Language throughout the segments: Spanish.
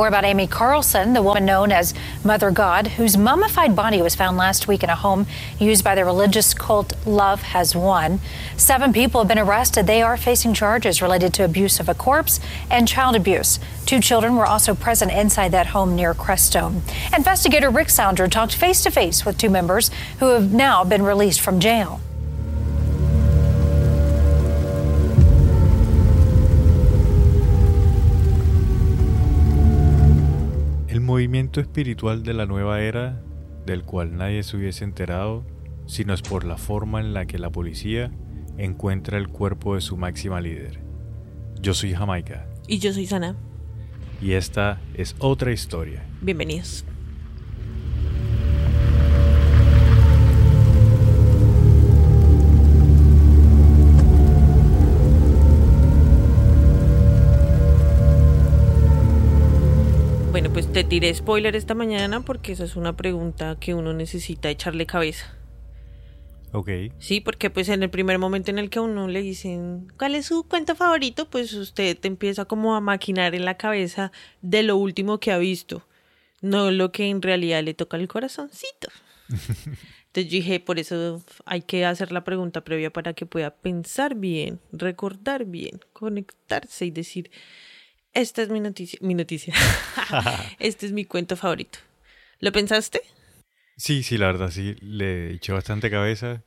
More about Amy Carlson, the woman known as Mother God, whose mummified body was found last week in a home used by the religious cult Love Has Won. Seven people have been arrested. They are facing charges related to abuse of a corpse and child abuse. Two children were also present inside that home near Crestone. Investigator Rick Sounder talked face to face with two members who have now been released from jail. Movimiento espiritual de la nueva era, del cual nadie se hubiese enterado, sino es por la forma en la que la policía encuentra el cuerpo de su máxima líder. Yo soy Jamaica. Y yo soy Sana. Y esta es otra historia. Bienvenidos. Te tiré spoiler esta mañana porque esa es una pregunta que uno necesita echarle cabeza. Ok. Sí, porque pues en el primer momento en el que a uno le dicen cuál es su cuento favorito, pues usted te empieza como a maquinar en la cabeza de lo último que ha visto, no lo que en realidad le toca el corazoncito. Entonces yo dije, por eso hay que hacer la pregunta previa para que pueda pensar bien, recordar bien, conectarse y decir, esta es mi noticia, mi noticia. este es mi cuento favorito. ¿Lo pensaste? Sí, sí, la verdad, sí, le eché bastante cabeza.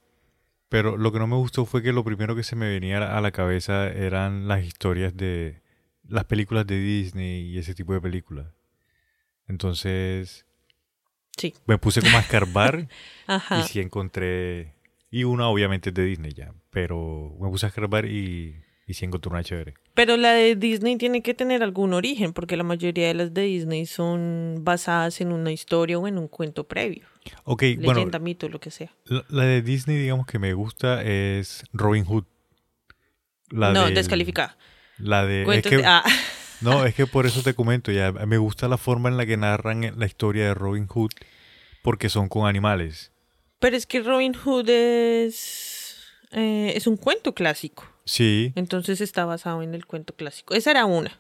Pero lo que no me gustó fue que lo primero que se me venía a la cabeza eran las historias de las películas de Disney y ese tipo de películas. Entonces, Sí. me puse como a escarbar Ajá. y sí encontré. Y una obviamente es de Disney ya, pero me puse a escarbar y, y sí una chévere. Pero la de Disney tiene que tener algún origen, porque la mayoría de las de Disney son basadas en una historia o en un cuento previo. Ok, Leyenda, bueno, mito, lo que sea. la, la de Disney, digamos que me gusta es Robin Hood. La no, del- descalificada. La de. es Cuentos que- de- ah, No, es que por eso te comento, ya me gusta la forma en la que narran la historia de Robin Hood, porque son con animales. pero es que Robin Hood es, eh, es un cuento clásico. Sí, Entonces está basado en el cuento clásico. Esa era una.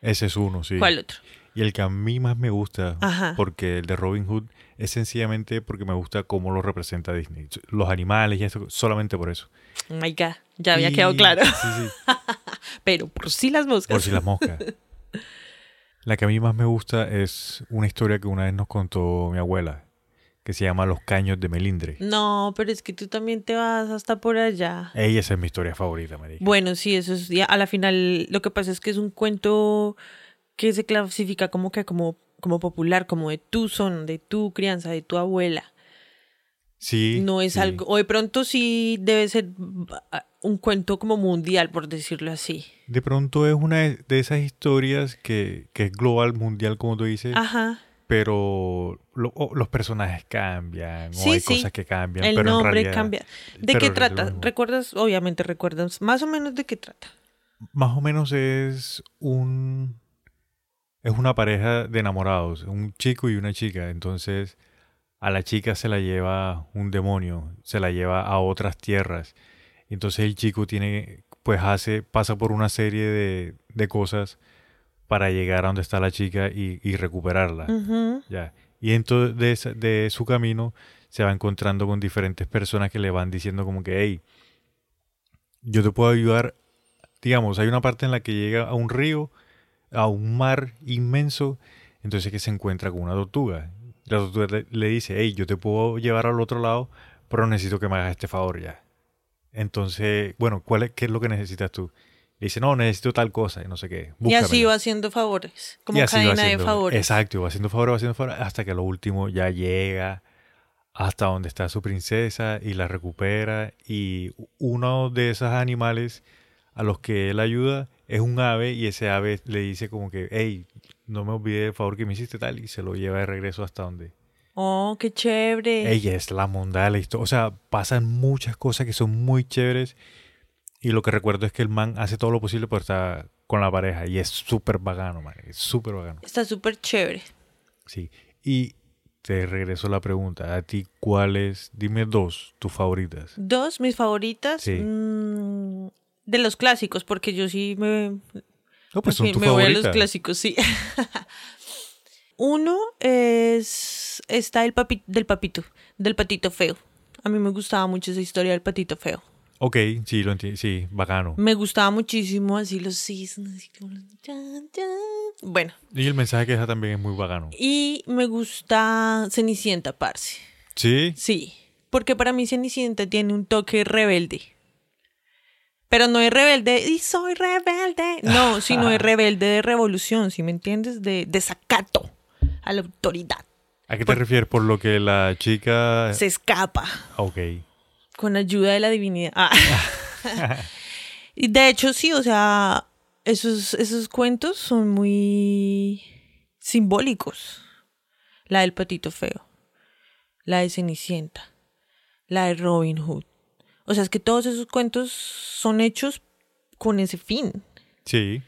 ese es uno, sí. ¿Cuál otro? Y el que a mí más me gusta, Ajá. porque el de Robin Hood, es sencillamente porque me gusta cómo lo representa Disney. Los animales y eso, solamente por eso. Oh my God, ya había Y- quedado claro. Sí, sí, Pero por si las moscas. por si las moscas. La que a mí más me gusta es una historia que una vez nos contó mi abuela, que se llama Los Caños de Melindre. No, pero es que tú también te vas hasta por allá. Ella esa es mi historia favorita, Marica. Bueno, sí, eso es. a la final, lo que pasa es que es un cuento que se clasifica como que como, como popular, como de tu son, de tu crianza, de tu abuela. Sí. No es sí. algo. O de pronto sí debe ser ah, un cuento como mundial, por decirlo así. De pronto es una de esas historias que, que es global, mundial, como tú dices, Ajá. pero lo- los personajes cambian, o hay sí. cosas que cambian, El pero en nombre realidad, cambia. ¿De qué trata? ¿Recuerdas? Obviamente recuerdas más o menos de qué trata. Más o menos es un es una pareja de enamorados, un chico y una chica, entonces a la chica se la lleva un demonio, se la lleva a otras tierras. Entonces el chico tiene, pues hace, pasa por una serie de, de cosas para llegar a donde está la chica y, y recuperarla. Ya. Y entonces de, de su camino se va encontrando con diferentes personas que le van diciendo como que, hey, yo te puedo ayudar. Digamos, hay una parte en la que llega a un río, a un mar inmenso, entonces que se encuentra con una tortuga. La tortuga le, le dice, hey, yo te puedo llevar al otro lado, pero necesito que me hagas este favor ya. Entonces, bueno, ¿cuál es, ¿qué es lo que necesitas tú? Le dice, no, necesito tal cosa y no sé qué. Y así búscamela". va haciendo favores. Como cadena de haciendo- favores. Exacto, va haciendo favores, va haciendo favores, hasta que lo último ya llega hasta donde está su princesa y la recupera. Y uno de esos animales a los que él ayuda es un ave y ese ave le dice como que, hey, no me olvide el favor que me hiciste tal y se lo lleva de regreso hasta donde... Oh, qué chévere. Ella es la mondada de la historia. O sea, pasan muchas cosas que son muy chéveres. Y lo que recuerdo es que el man hace todo lo posible por estar con la pareja. Y es súper bacano, man. Es súper bacano. Está súper chévere. Sí. Y te regreso la pregunta. ¿A ti cuáles? Dime dos, tus favoritas. Dos, mis favoritas. Sí. mm, de los clásicos, porque yo sí me, No, pues son tus me voy a los clásicos, sí. Uno es está el papi, del papito, del patito feo. A mí me gustaba mucho esa historia del patito feo. Ok, sí, lo entiendo. Sí, bacano. Me gustaba muchísimo así los cisnes. así como los chan, chan. Bueno, Y el mensaje que deja también es muy bacano. y me gusta Cenicienta, parce. Sí, Sí, porque para mí Cenicienta tiene un toque rebelde. Pero no es rebelde y soy rebelde. No, sino es rebelde de revolución, ¿sí me entiendes? De desacato a la autoridad. ¿a qué te refieres? Por lo que la chica... Se escapa Ok. Con ayuda de la divinidad. Ah. y de hecho, sí, o sea, esos, esos cuentos son muy simbólicos. La del patito feo, la de Cenicienta, la de Robin Hood. O sea, es que todos esos cuentos son hechos con ese fin. Sí,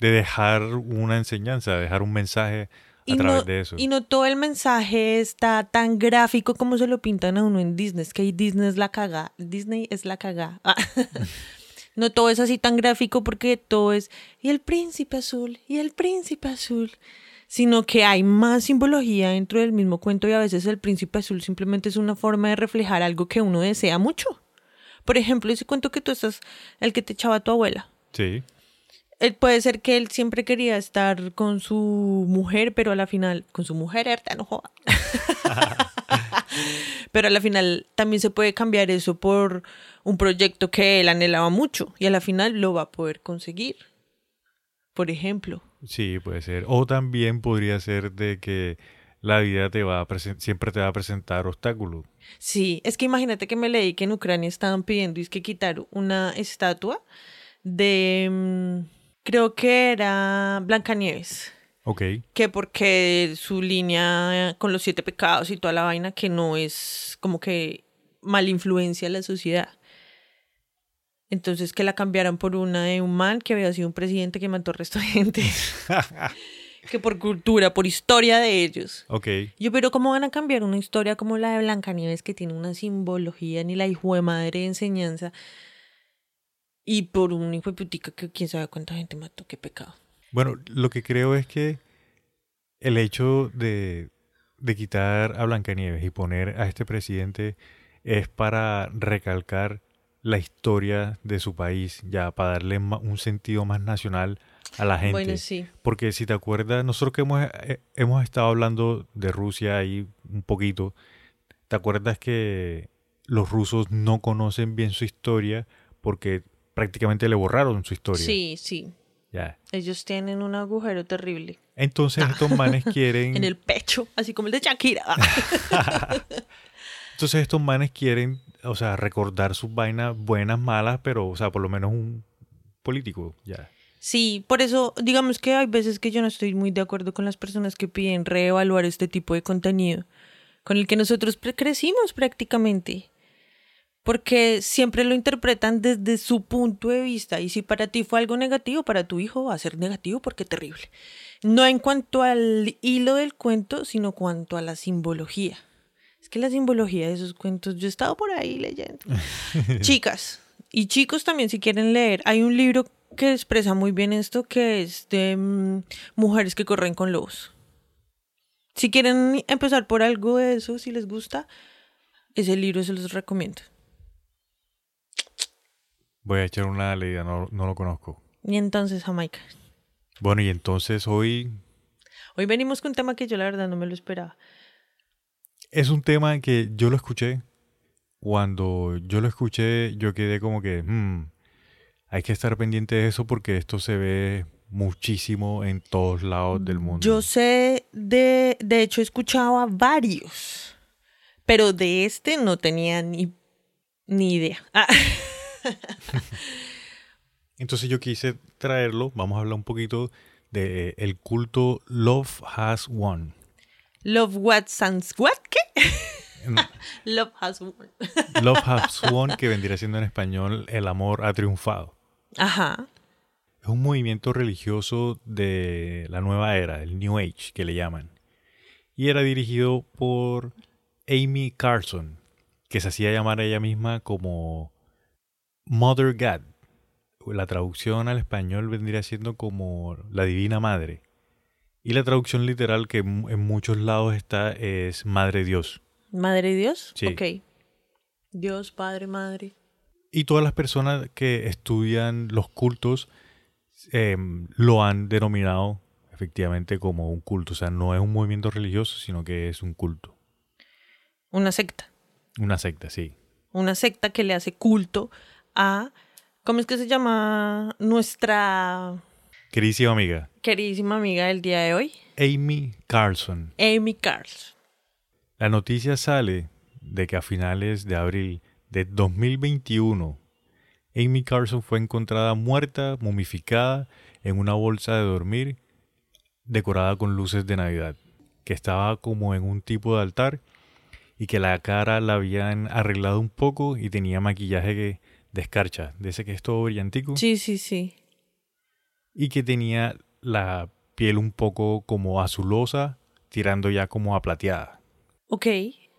de dejar una enseñanza, de dejar un mensaje a Y través no, de eso. y no todo el mensaje está tan gráfico como se lo pintan a uno en Disney. Es que Disney es la caga. Disney es la caga. Ah. no todo es así tan gráfico porque todo es y el príncipe azul y el príncipe azul. Sino que hay más simbología dentro del mismo cuento y a veces el príncipe azul simplemente es una forma de reflejar algo que uno desea mucho. Por ejemplo, ese cuento que tú estás, el que te echaba tu abuela. Sí, Él puede ser que él siempre quería estar con su mujer, pero a la final, con su mujer, Erta, no joda. pero a la final también se puede cambiar eso por un proyecto que él anhelaba mucho y a la final lo va a poder conseguir. Por ejemplo. sí, puede ser. O también podría ser de que la vida te va a siempre te va a presentar obstáculos. Sí, es que imagínate que me leí que en Ucrania estaban pidiendo es que quitar una estatua de, mm, creo que era Blancanieves. Ok, que porque su línea con los siete pecados y toda la vaina que no es como que mal influencia a la sociedad. Entonces que la cambiaran por una de un man que había sido un presidente que mató al resto de gente. que por cultura, por historia de ellos. ok. Yo, pero ¿cómo van a cambiar una historia como la de Blancanieves que tiene una simbología ni la hijo de madre de enseñanza? Y por un hijo de putica que quién sabe cuánta gente mató, qué pecado. Bueno, lo que creo es que el hecho de, de quitar a Blancanieves y poner a este presidente es para recalcar la historia de su país, ya para darle un sentido más nacional a la gente. Bueno, sí. Porque si te acuerdas, nosotros que hemos, eh, hemos estado hablando de Rusia ahí un poquito, ¿te acuerdas que los rusos no conocen bien su historia porque prácticamente le borraron su historia? Sí, sí. Ya. Ellos tienen un agujero terrible Entonces estos manes quieren, en el pecho, así como el de Shakira. entonces estos manes quieren, o sea, recordar sus vainas buenas, malas, pero, o sea, por lo menos un político, ya. Sí, por eso, digamos que hay veces que yo no estoy muy de acuerdo con las personas que piden reevaluar este tipo de contenido, con el que nosotros crecimos prácticamente. Porque siempre lo interpretan desde su punto de vista. Y si para ti fue algo negativo, para tu hijo va a ser negativo porque terrible. No en cuanto al hilo del cuento, sino cuanto a la simbología. Es que la simbología de esos cuentos, yo he estado por ahí leyendo. Chicas y chicos también si quieren leer, hay un libro que expresa muy bien esto que es de mm, mujeres que corren con lobos. Si quieren empezar por algo de eso, si les gusta, ese libro se los recomiendo. Voy a echar una leída, no, no lo conozco. Y entonces, Jamaica. Bueno, y entonces hoy Hoy venimos con un tema que yo la verdad no me lo esperaba. es un tema que yo lo escuché. Cuando yo lo escuché, yo quedé como que, "Hmm, hay que estar pendiente de eso porque esto se ve muchísimo en todos lados del mundo. Yo sé, de, de hecho, he escuchado a varios, pero de este no tenía ni, ni idea. Ah, Entonces yo quise traerlo, vamos a hablar un poquito de el culto Love Has Won. Love what sans what qué? Love has won. Love Has Won, que vendría siendo en español El amor ha triunfado. Ajá. Es un movimiento religioso de la nueva era, el New Age, que le llaman. Y era dirigido por Amy Carson, que se hacía llamar a ella misma como Mother God. La traducción al español vendría siendo como la Divina Madre. Y la traducción literal que en muchos lados está es Madre Dios. Madre Dios. Sí. Ok. Dios, Padre, Madre. Y todas las personas que estudian los cultos eh, lo han denominado efectivamente como un culto. O sea, no es un movimiento religioso, sino que es un culto. Una secta. Una secta, sí. Una secta que le hace culto a. ¿Cómo es que se llama nuestra Queridísima amiga, queridísima amiga del día de hoy? Amy Carlson. Amy Carls. La noticia sale de que a finales de abril de 2021, Amy Carlson fue encontrada muerta, momificada, en una bolsa de dormir decorada con luces de Navidad, que estaba como en un tipo de altar y que la cara la habían arreglado un poco y tenía maquillaje que de escarcha, de ese que es todo brillantico, Sí, sí, sí. y que tenía la piel un poco como azulosa, tirando ya como a plateada. Ok.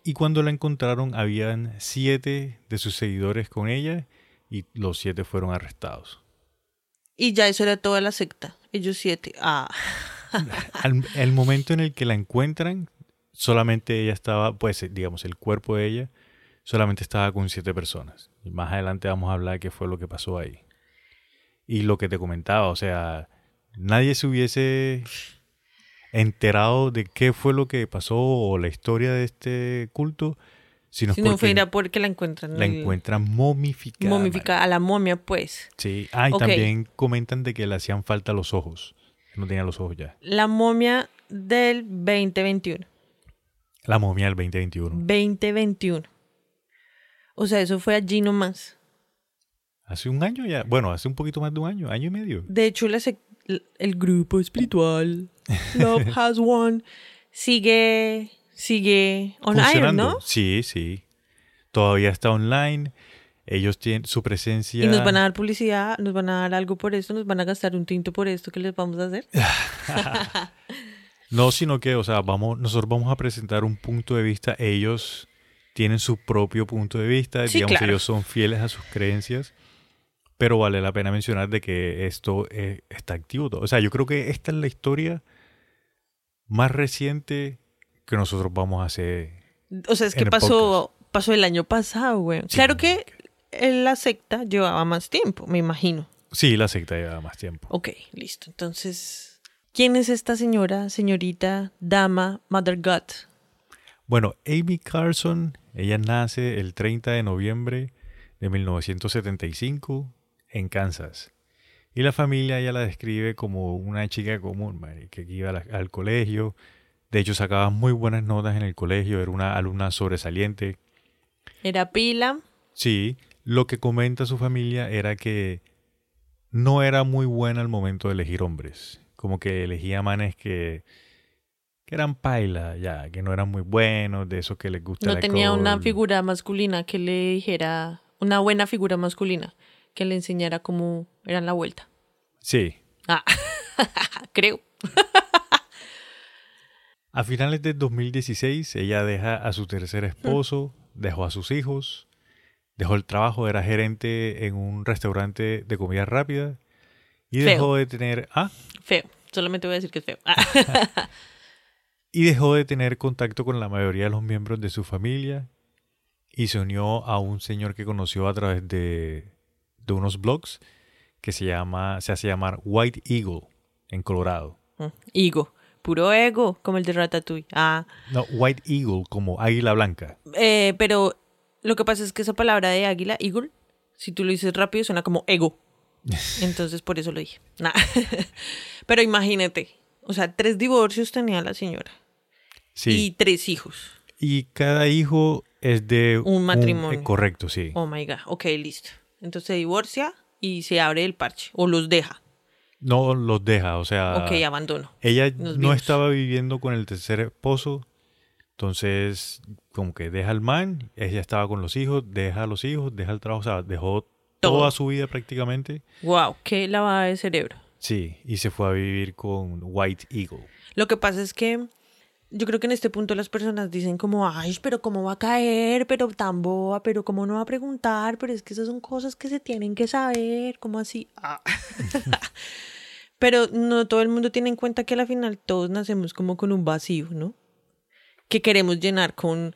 Y cuando la encontraron, habían siete de sus seguidores con ella y los siete fueron arrestados. Y ya eso era toda la secta. Ellos siete. Ah. Al el momento en el que la encuentran, solamente ella estaba, pues digamos, el cuerpo de ella solamente estaba con siete personas. Y más adelante vamos a hablar de qué fue lo que pasó ahí. Y lo que te comentaba, o sea, nadie se hubiese enterado de qué fue lo que pasó o la historia de este culto, sino Si no porque fuera porque la encuentran. la el- encuentran momificada. momificada. A la momia, pues. Sí, ah, y también comentan de que le hacían falta los ojos. No tenía los ojos ya. La momia del 2021. La momia del 2021. 2021. O sea, eso fue allí nomás. Hace un año ya. Bueno, hace un poquito más de un año, año y medio. De hecho, la el grupo espiritual Love Has Won sigue, sigue on air, Funcionando. ¿no? Sí, sí. Todavía está online. Ellos tienen su presencia. Y nos van a dar publicidad, nos van a dar algo por esto, nos van a gastar un tinto por esto que les vamos a hacer. No, sino que, o sea, vamos, nosotros vamos a presentar un punto de vista. Ellos tienen su propio punto de vista. Sí, digamos, claro. ellos son fieles a sus creencias. Pero vale la pena mencionar de que esto eh, está activo. O sea, yo creo que esta es la historia más reciente que nosotros vamos a hacer. O sea, es que pasó, pasó el año pasado, güey. Sí, claro que la secta llevaba más tiempo, me imagino. Sí, la secta lleva más tiempo. Ok, listo. Entonces, ¿quién es esta señora, señorita, dama, Mother God? Bueno, Amy Carson, ella nace el 30 de noviembre de 1975 en Kansas. Y la familia ella la describe como una chica común, que iba la- al colegio. De hecho, sacaba muy buenas notas en el colegio, era una alumna sobresaliente. Era pila. Sí, lo que comenta su familia era que no era muy buena al momento de elegir hombres. Como que elegía manes que, que eran paila, ya, que no eran muy buenos, de esos que les gusta No el tenía una figura masculina que le dijera, una buena figura masculina que le enseñara cómo era la vuelta. Sí. Ah, creo. A finales de 2016, ella deja a su tercer esposo, dejó a sus hijos, dejó el trabajo, era gerente en un restaurante de comida rápida y Feo. dejó de tener, ah, Feo. Solamente voy a decir que es feo. Ah. y dejó de tener contacto con la mayoría de los miembros de su familia y se unió a un señor que conoció a través de, de unos blogs que se llama se hace llamar White Eagle en Colorado. Mm, Ego. Puro ego, como el de Ratatouille. Ah. No, White Eagle como águila blanca. Eh, pero lo que pasa es que esa palabra de águila, eagle, si tú lo dices rápido, suena como ego. Entonces por eso lo dije. Nah. pero imagínate, o sea, tres divorcios tenía la señora Sí. y tres hijos. Y cada hijo es de Un matrimonio. eh, correcto, sí. Oh my god, ok, listo. Entonces se divorcia y se abre el parche o los deja. No los deja, o sea, Ok, abandono. ella nos no vimos. estaba viviendo con el tercer esposo, entonces como que deja al man, ella estaba con los hijos, deja a los hijos, deja el trabajo, o sea, dejó Todo. toda su vida prácticamente. Wow, qué lavada de cerebro. Sí, y se fue a vivir con White Eagle. Lo que pasa es que yo creo que en este punto las personas dicen como, ay, pero cómo va a caer, pero tan boba, pero cómo no va a preguntar, pero es que esas son cosas que se tienen que saber, como así. Ah. Pero no todo el mundo tiene en cuenta que al final todos nacemos como con un vacío, ¿no? Que queremos llenar con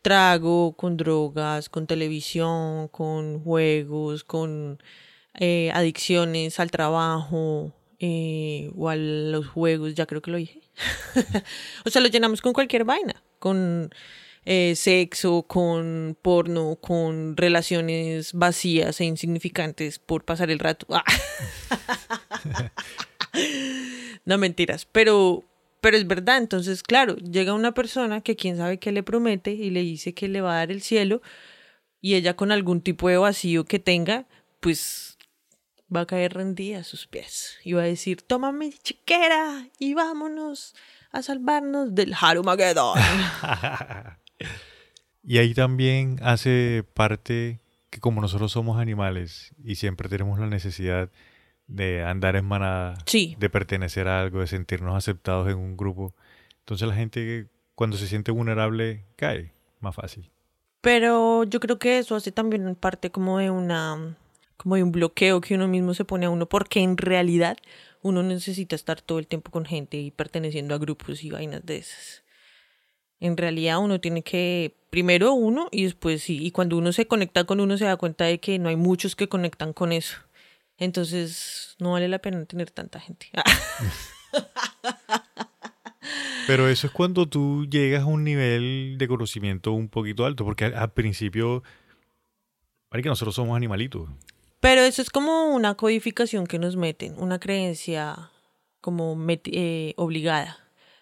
trago, con drogas, con televisión, con juegos, con eh, adicciones al trabajo eh, o a los juegos, ya creo que lo dije. o sea, lo llenamos con cualquier vaina, con eh, sexo, con porno, con relaciones vacías e insignificantes por pasar el rato. no mentiras, pero, pero es verdad. Entonces, claro, llega una persona que quién sabe qué le promete y le dice que le va a dar el cielo y ella con algún tipo de vacío que tenga, pues va a caer rendida a sus pies y va a decir, tómame chiquera y vámonos a salvarnos del Harumagedon. y ahí también hace parte que como nosotros somos animales y siempre tenemos la necesidad de andar en manada, de pertenecer a algo, de sentirnos aceptados en un grupo, entonces la gente cuando se siente vulnerable cae más fácil. Pero yo creo que eso hace también parte como de una como de un bloqueo que uno mismo se pone a uno porque en realidad uno necesita estar todo el tiempo con gente y perteneciendo a grupos y vainas de esas. En realidad uno tiene que, primero uno y después sí, y cuando uno se conecta con uno se da cuenta de que no hay muchos que conectan con eso. Entonces no vale la pena tener tanta gente. Pero eso es cuando tú llegas a un nivel de conocimiento un poquito alto, porque al, principio, parece que nosotros somos animalitos. Pero eso es como una codificación que nos meten, una creencia como eh, obligada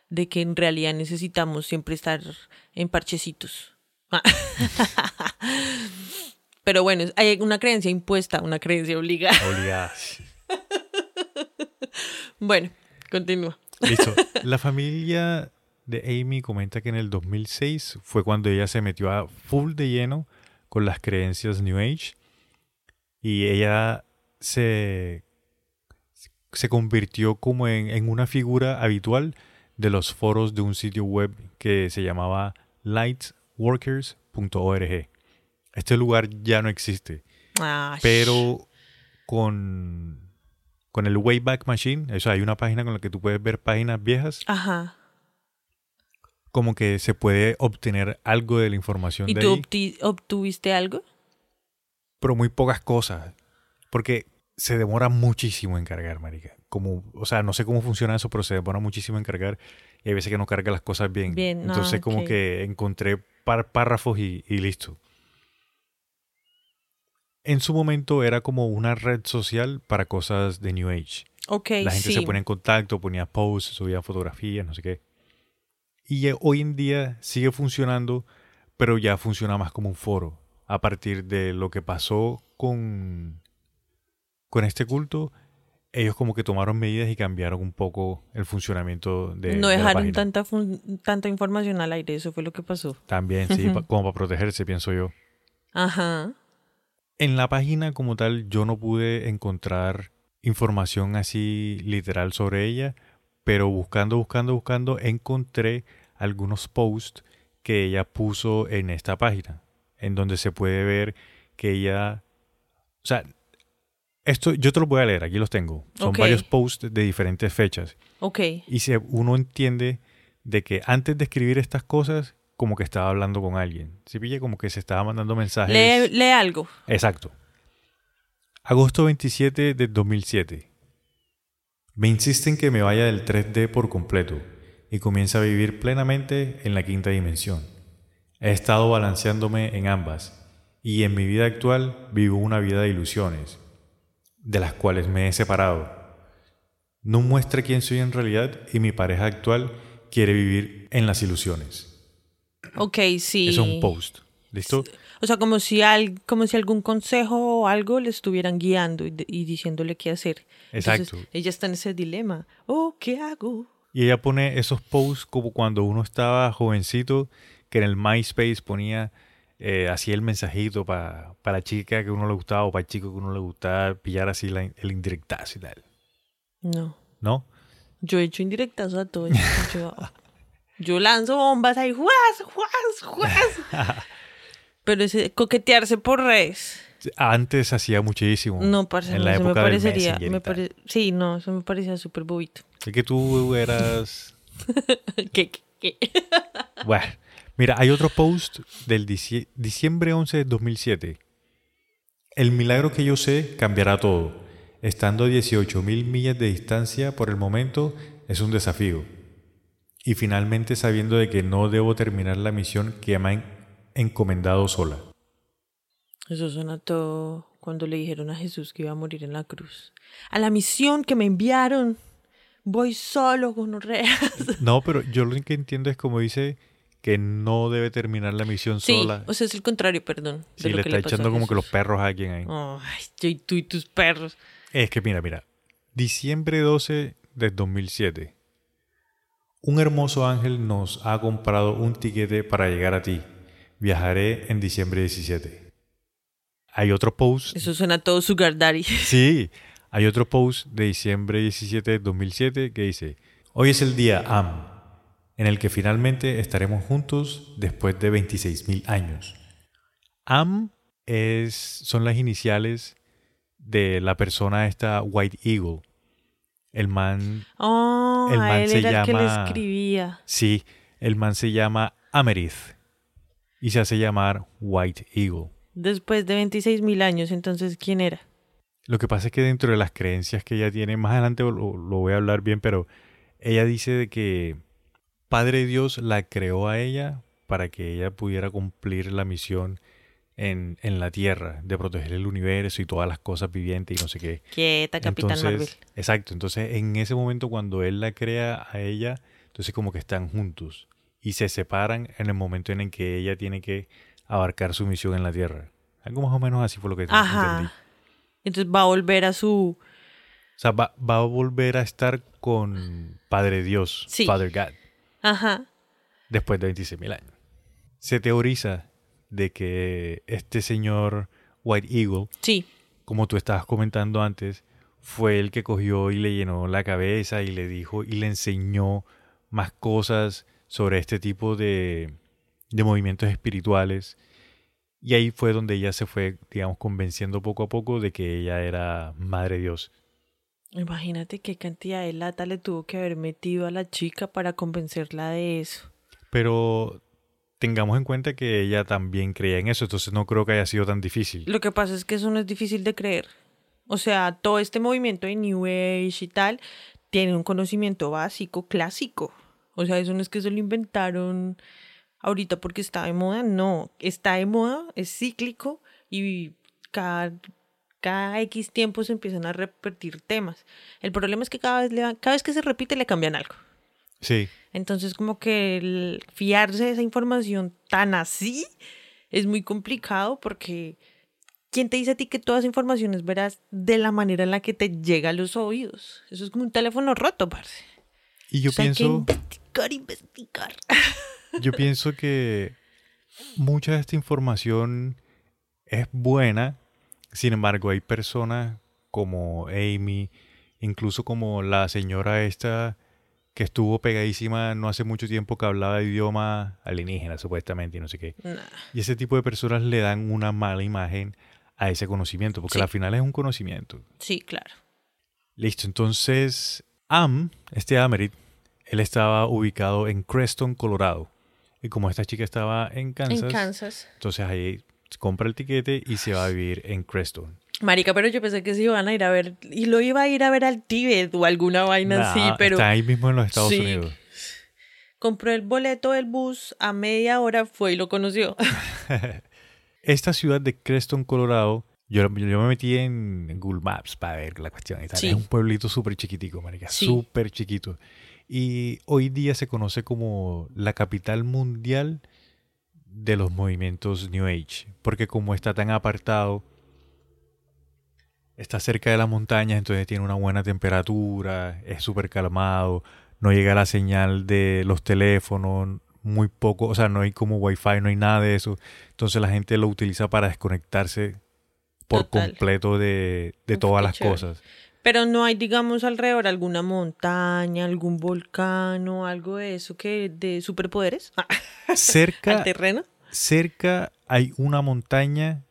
de que en realidad necesitamos siempre estar en parchecitos. Pero bueno, hay una creencia impuesta, una creencia obligada. Obligada. bueno, continúa. Listo. La familia de Amy comenta que en el 2006 fue cuando ella se metió a full de lleno con las creencias New Age y ella se, se convirtió como en, una figura habitual de los foros de un sitio web que se llamaba lightworkers.org. Este lugar ya no existe. Ah, pero con, con el Wayback Machine, o sea, hay una página con la que tú puedes ver páginas viejas. Ajá. Como que se puede obtener algo de la información ¿Y tú obtuviste algo? Pero muy pocas cosas. Porque se demora muchísimo en cargar, marica. Como, o sea, no sé cómo funciona eso, pero se demora muchísimo en cargar. Y hay veces que no carga las cosas bien. bien Entonces, como que encontré párrafos y, listo. En su momento era como una red social para cosas de New Age. Okay, la gente se ponía en contacto, ponía posts, subía fotografías, no sé qué. Y hoy en día sigue funcionando, pero ya funciona más como un foro a partir de lo que pasó con, con este culto, ellos como que tomaron medidas y cambiaron un poco el funcionamiento de No dejaron tanta, tanta información al aire, eso fue lo que pasó. También, sí, como para protegerse, pienso yo. Ajá. En la página como tal yo no pude encontrar información así literal sobre ella, pero buscando, buscando, buscando, encontré algunos posts que ella puso en esta página en donde se puede ver que ella, o sea, esto yo te lo voy a leer, aquí los tengo. Son varios posts de diferentes fechas. Ok. Y si uno entiende de que antes de escribir estas cosas, como que estaba hablando con alguien. Se pilla como que se estaba mandando mensajes. Lee, lee algo. Exacto. Agosto 27 de 2007. Me insisten que me vaya del 3D por completo y comience a vivir plenamente en la quinta dimensión. He estado balanceándome en ambas y en mi vida actual vivo una vida de ilusiones, de las cuales me he separado. No muestre quién soy en realidad y mi pareja actual quiere vivir en las ilusiones. Ok, sí. Es un post. ¿Listo? O sea, como si, como si algún consejo o algo le estuvieran guiando y, diciéndole qué hacer. Exacto. ella está en ese dilema. Oh, ¿qué hago? Y ella pone esos posts como cuando uno estaba jovencito que en el MySpace ponía eh, así el mensajito para la chica que uno le gustaba o para el chico que uno le gustaba pillar así el indirectazo y tal. No. ¿No? Yo he hecho indirectazo a todo. Yo, yo lanzo bombas ahí, ¡juas, juas, juas! Pero ese coquetearse por redes. Antes hacía muchísimo. No, parce, en la eso época parecería. Me tal. pare- Sí, no, eso me parecía súper bobito. Es que tú eras... ¿Qué, qué, qué? Bueno, mira, hay otro post del dicie- diciembre 11 de 2007. El milagro que yo sé cambiará todo. Estando a 18.000 millas de distancia por el momento es un desafío. Y finalmente sabiendo de que no debo terminar la misión que me han encomendado sola. Eso suena todo cuando le dijeron a Jesús que iba a morir en la cruz. A la misión que me enviaron, voy solo con reas. No, pero yo lo que entiendo es como dice que no debe terminar la misión Sí, sola. o sea, es el contrario, perdón. lo le está echando como que los perros a alguien ahí. Ay, yo y tú y tus perros. Es que mira, mira. Diciembre 12 de 2007. Un hermoso ángel nos ha comprado un tiquete para llegar a ti. Viajaré en diciembre 17. Hay otro post. Eso suena todo sugar daddy. Sí, hay otro post de diciembre 17 de 2007 que dice, hoy es el día AM, en el que finalmente estaremos juntos después de 26.000 años. AM es, son las iniciales de la persona esta White Eagle. El man, Oh, El a man él se era el que le llama- escribía. sí, el man se llama Amerith y se hace llamar White Eagle. Después de 26 mil años, entonces, ¿quién era? Lo que pasa es que dentro de las creencias que ella tiene, más adelante lo, lo voy a hablar bien, pero ella dice de que Padre Dios la creó a ella para que ella pudiera cumplir la misión en, en la tierra, de proteger el universo y todas las cosas vivientes y no sé qué. Quieta, Capitán entonces, Marvel. Exacto, entonces en ese momento cuando él la crea a ella, entonces como que están juntos y se separan en el momento en el que ella tiene que abarcar su misión en la tierra. Algo más o menos así fue lo que entendí. Ajá. Entonces va a volver a su... O sea, va, va a volver a estar con Padre Dios, Sí. Father God, Ajá. después de 26.000 años. Se teoriza de que este señor White Eagle, Sí. como tú estabas comentando antes, fue el que cogió y le llenó la cabeza y le dijo y le enseñó más cosas sobre este tipo de, de movimientos espirituales. Y ahí fue donde ella se fue, digamos, convenciendo poco a poco de que ella era Madre Dios. Imagínate qué cantidad de lata le tuvo que haber metido a la chica para convencerla de eso. Pero tengamos en cuenta que ella también creía en eso, entonces no creo que haya sido tan difícil. Lo que pasa es que eso no es difícil de creer. O sea, todo este movimiento de New Age y tal tiene un conocimiento básico, clásico. O sea, eso no es que se lo inventaron ahorita porque está de moda, no. Está de moda, es cíclico y cada, cada X tiempo se empiezan a repetir temas. El problema es que cada vez, le cada vez que se repite le cambian algo. Sí, Entonces, como que el fiarse de esa información tan así es muy complicado porque ¿quién te dice a ti que toda esa información es veraz de la manera en la que te llega a los oídos? Eso es como un teléfono roto, parce. y yo O sea, hay que pienso, investigar, investigar. yo pienso que mucha de esta información es buena, sin embargo hay personas como Amy, incluso como la señora esta que estuvo pegadísima no hace mucho tiempo que hablaba idioma alienígena supuestamente y no sé qué. Nah. Y ese tipo de personas le dan una mala imagen a ese conocimiento, porque Sí. al final es un conocimiento. Sí, claro. Listo, entonces Am, este Amerit, él estaba ubicado en Creston, Colorado. Y como esta chica estaba en Kansas, En Kansas. entonces ahí compra el tiquete y se va a vivir en Creston. Marica, pero yo pensé que se iban a ir a ver, y lo iba a ir a ver al Tíbet o alguna vaina Nah, así, pero Está ahí mismo en los Estados Sí. Unidos. compró el boleto del bus, a media hora fue y lo conoció. Esta ciudad de Creston, Colorado, yo, yo me metí en Google Maps para ver la cuestión. y tal. Sí. Es un pueblito súper chiquitico, marica, Sí. súper chiquito. Y hoy día se conoce como la capital mundial de los movimientos New Age, porque como está tan apartado, está cerca de las montañas, entonces tiene una buena temperatura, es súper calmado, no llega la señal de los teléfonos, muy poco, o sea, no hay como wifi, no hay nada de eso. Entonces la gente lo utiliza para desconectarse por Total. completo de, de Uf, todas las chévere. cosas. Pero no hay, digamos, alrededor alguna montaña, algún volcán o algo de eso que de superpoderes al Cerca, terreno. cerca hay una montaña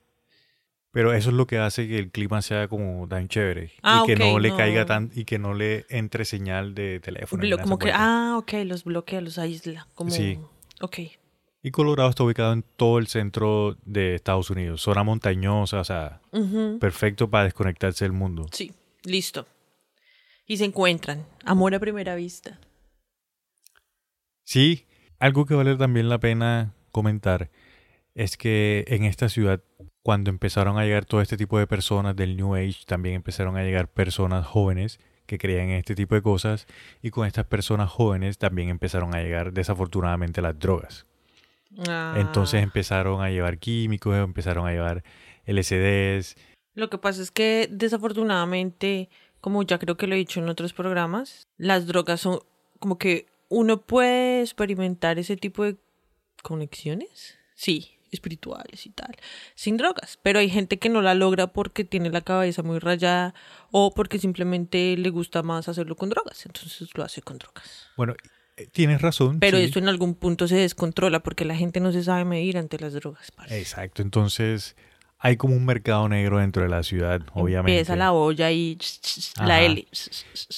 Pero eso es lo que hace que el clima sea como tan chévere. Ah, y que no le no. caiga tan, y que no le entre señal de teléfono. como que, ah, ok, los bloquea, los aísla. Como, Sí. Ok. Y Colorado está ubicado en todo el centro de Estados Unidos. Zona montañosa, o sea, perfecto para desconectarse del mundo. Sí, listo. Y se encuentran. Amor a primera vista. Sí, algo que vale también la pena comentar es que en esta ciudad, cuando empezaron a llegar todo este tipo de personas del New Age, también empezaron a llegar personas jóvenes que creían en este tipo de cosas y con estas personas jóvenes también empezaron a llegar desafortunadamente las drogas. Ah. Entonces empezaron a llevar químicos, empezaron a llevar LSDs. Lo que pasa es que desafortunadamente, como ya creo que lo he dicho en otros programas, las drogas son como que uno puede experimentar ese tipo de conexiones, sí, espirituales y tal, sin drogas, pero hay gente que no la logra porque tiene la cabeza muy rayada o porque simplemente le gusta más hacerlo con drogas, entonces lo hace con drogas. Bueno, eh, tienes razón. Pero sí. esto en algún punto se descontrola porque la gente no se sabe medir ante las drogas. parce. Exacto, entonces hay como un mercado negro dentro de la ciudad, obviamente. Empieza la olla y Ajá. la L.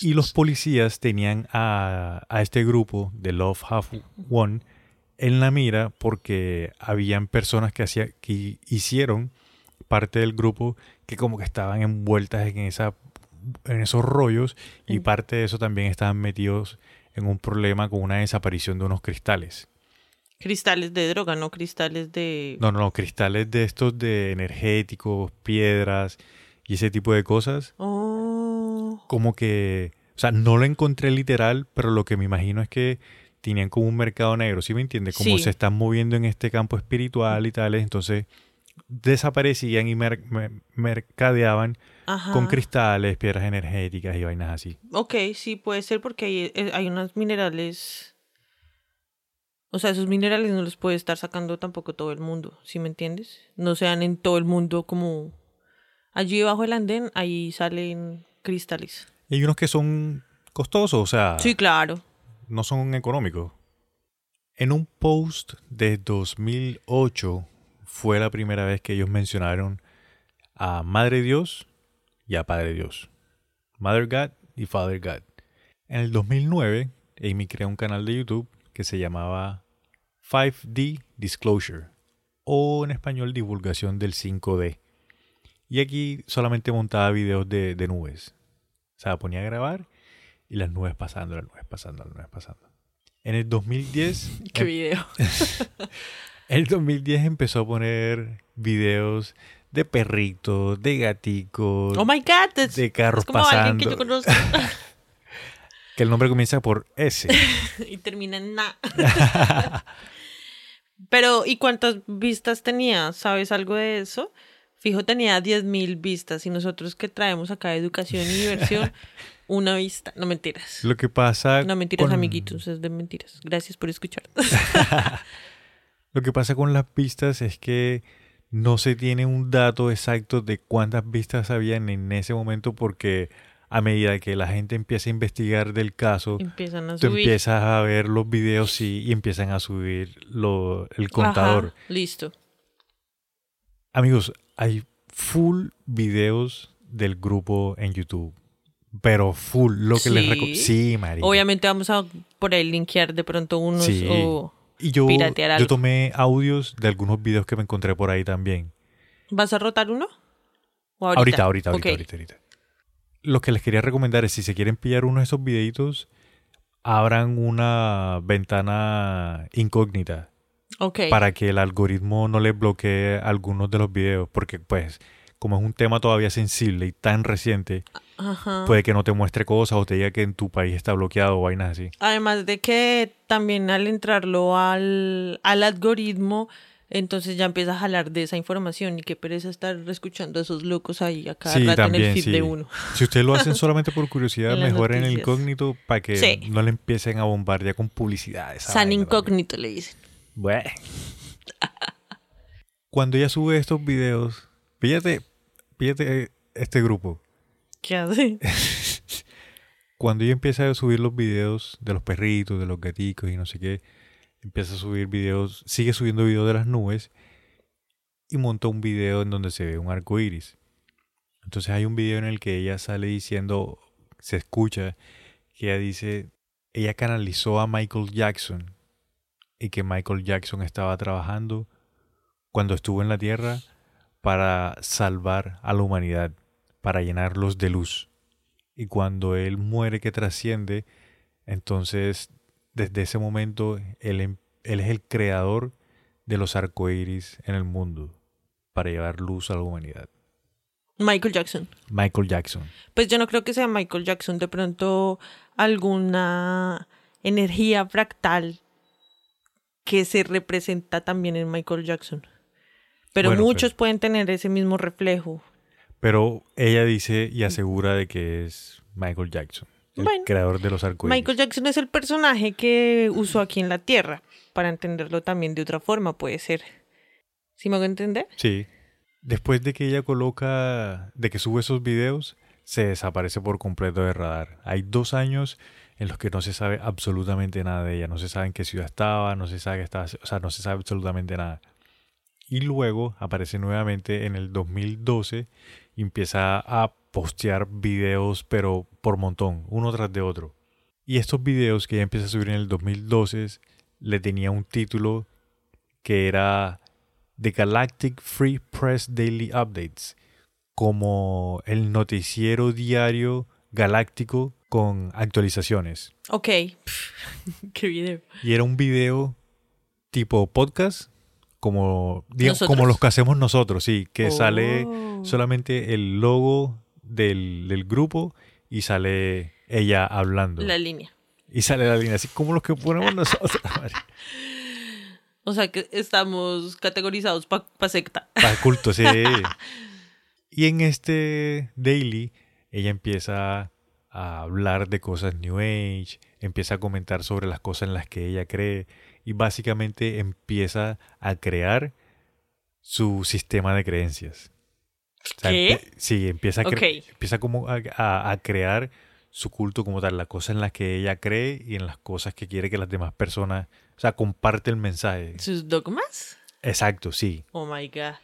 Y los policías tenían a, a este grupo de Love Half One en la mira porque habían personas que, hacía, que hicieron parte del grupo que como que estaban envueltas en, esa, en esos rollos y parte de eso también estaban metidos en un problema con una desaparición de unos cristales. Cristales de droga, no cristales de... No, no, no, cristales de estos de energéticos, piedras y ese tipo de cosas. Oh. como que, o sea, no lo encontré literal, pero lo que me imagino es que tenían como un mercado negro, ¿sí me entiende? Como Sí. se están moviendo en este campo espiritual y tales, entonces desaparecían y mer- mer- mercadeaban Ajá. con cristales, piedras energéticas y vainas así. Ok, sí, puede ser porque hay, eh, hay unos minerales... O sea, esos minerales no los puede estar sacando tampoco todo el mundo, ¿sí me entiendes? No sean en todo el mundo como... Allí bajo el andén, ahí salen cristales. Y hay unos que son costosos, o sea, Sí, claro. no son económicos. En un post de 2008 fue la primera vez que ellos mencionaron a Madre Dios y a Padre Dios. Mother God y Father God. En el 2009, Amy creó un canal de YouTube que se llamaba 5D Disclosure o en español divulgación del 5D. Y aquí solamente montaba videos de, de nubes. O sea, ponía a grabar y las nubes pasando, las nubes pasando, las nubes pasando. En el 2010, Qué video. en el 2010 empezó a poner videos de perritos, de gaticos, Oh my God, de carros es como alguien que yo conozco. que el nombre comienza por S. y termina en na. Pero, ¿y cuántas vistas tenía? ¿Sabes algo de eso? Fijo, tenía 10.000 vistas y nosotros que traemos acá educación y diversión, una vista. No mentiras. Lo que pasa No mentiras, con- amiguitos, es de mentiras. Gracias por escuchar. Lo que pasa con las vistas es que no se tiene un dato exacto de cuántas vistas habían en ese momento porque a medida que la gente empieza a investigar del caso, Empiezan a tú subir. empiezas a ver los videos sí, y empiezan a subir lo, el contador. Ajá, listo. Amigos, hay full videos del grupo en YouTube. Pero full, lo que les recomiendo. Sí, marica. Obviamente vamos a por ahí linkear de pronto unos Sí. o... Y yo, piratear yo algo. tomé audios de algunos videos que me encontré por ahí también. ¿Vas a rotar uno? ¿O Ahorita, ahorita, ahorita, ahorita, ahorita. Lo que les quería recomendar es si se quieren pillar uno de esos videitos, abran una ventana incógnita Ok. para que el algoritmo no les bloquee algunos de los videos, porque pues como es un tema todavía sensible y tan reciente, Ajá. puede que no te muestre cosas o te diga que en tu país está bloqueado o vainas así. Además de que también al entrarlo al, al algoritmo, entonces ya empieza a jalar de esa información y qué pereza estar escuchando a esos locos ahí a cada Sí, rato en el feed sí. de uno. Si ustedes lo hacen solamente por curiosidad, mejor en el incógnito para que Sí. no le empiecen a bombardear con publicidad. esa San también. incógnito le dicen. Bueno. Cuando ella sube estos videos, fíjate, fíjate este grupo. ¿Qué hace? Cuando ella empieza a subir los videos de los perritos, de los gaticos y no sé qué, empieza a subir videos, sigue subiendo videos de las nubes y monta un video en donde se ve un arco iris. Entonces hay un video en el que ella sale diciendo, se escucha que ella dice, ella canalizó a Michael Jackson y que Michael Jackson estaba trabajando cuando estuvo en la tierra para salvar a la humanidad, para llenarlos de luz. Y cuando él muere que trasciende, entonces desde ese momento él, em, él es el creador de los arcoíris en el mundo para llevar luz a la humanidad. Michael Jackson. Michael Jackson. Pues yo no creo que sea Michael Jackson, de pronto alguna energía fractal que se representa también en Michael Jackson. Pero Bueno, muchos pueden tener ese mismo reflejo. Pero ella dice y asegura de que es Michael Jackson, el Bueno, creador de los arcoíris. Michael Jackson es el personaje que usó aquí en la Tierra. Para entenderlo también de otra forma, puede ser. ¿Sí me hago entender? Sí. Después de que ella coloca, de que sube esos videos, se desaparece por completo de radar. Hay dos años en los que no se sabe absolutamente nada de ella. No se sabe en qué ciudad estaba, no se sabe que estaba, o sea, no se sabe absolutamente nada. Y luego aparece nuevamente en el 2012 y empieza a postear videos, pero por montón, uno tras de otro. Y estos videos que ella empieza a subir en el 2012 le tenía un título que era The Galactic Free Press Daily Updates, como el noticiero diario galáctico con actualizaciones. Ok. Qué video. Y era un video tipo podcast, como, como los que hacemos nosotros, sí, que sale Oh. solamente el logo del, del grupo y sale ella hablando. La línea. Y sale la línea, así como los que ponemos nosotros. O sea que estamos categorizados para secta. Para culto, sí. Y en este daily, ella empieza a hablar de cosas New Age, empieza a comentar sobre las cosas en las que ella cree y básicamente empieza a crear su sistema de creencias. O sea, ¿Qué? empe- sí, empieza a, cre- Ok. empieza como a, a- a crear su culto como tal, las cosas en las que ella cree y en las cosas que quiere que las demás personas, o sea, comparte el mensaje. ¿Sus dogmas? Exacto, sí. Oh my god.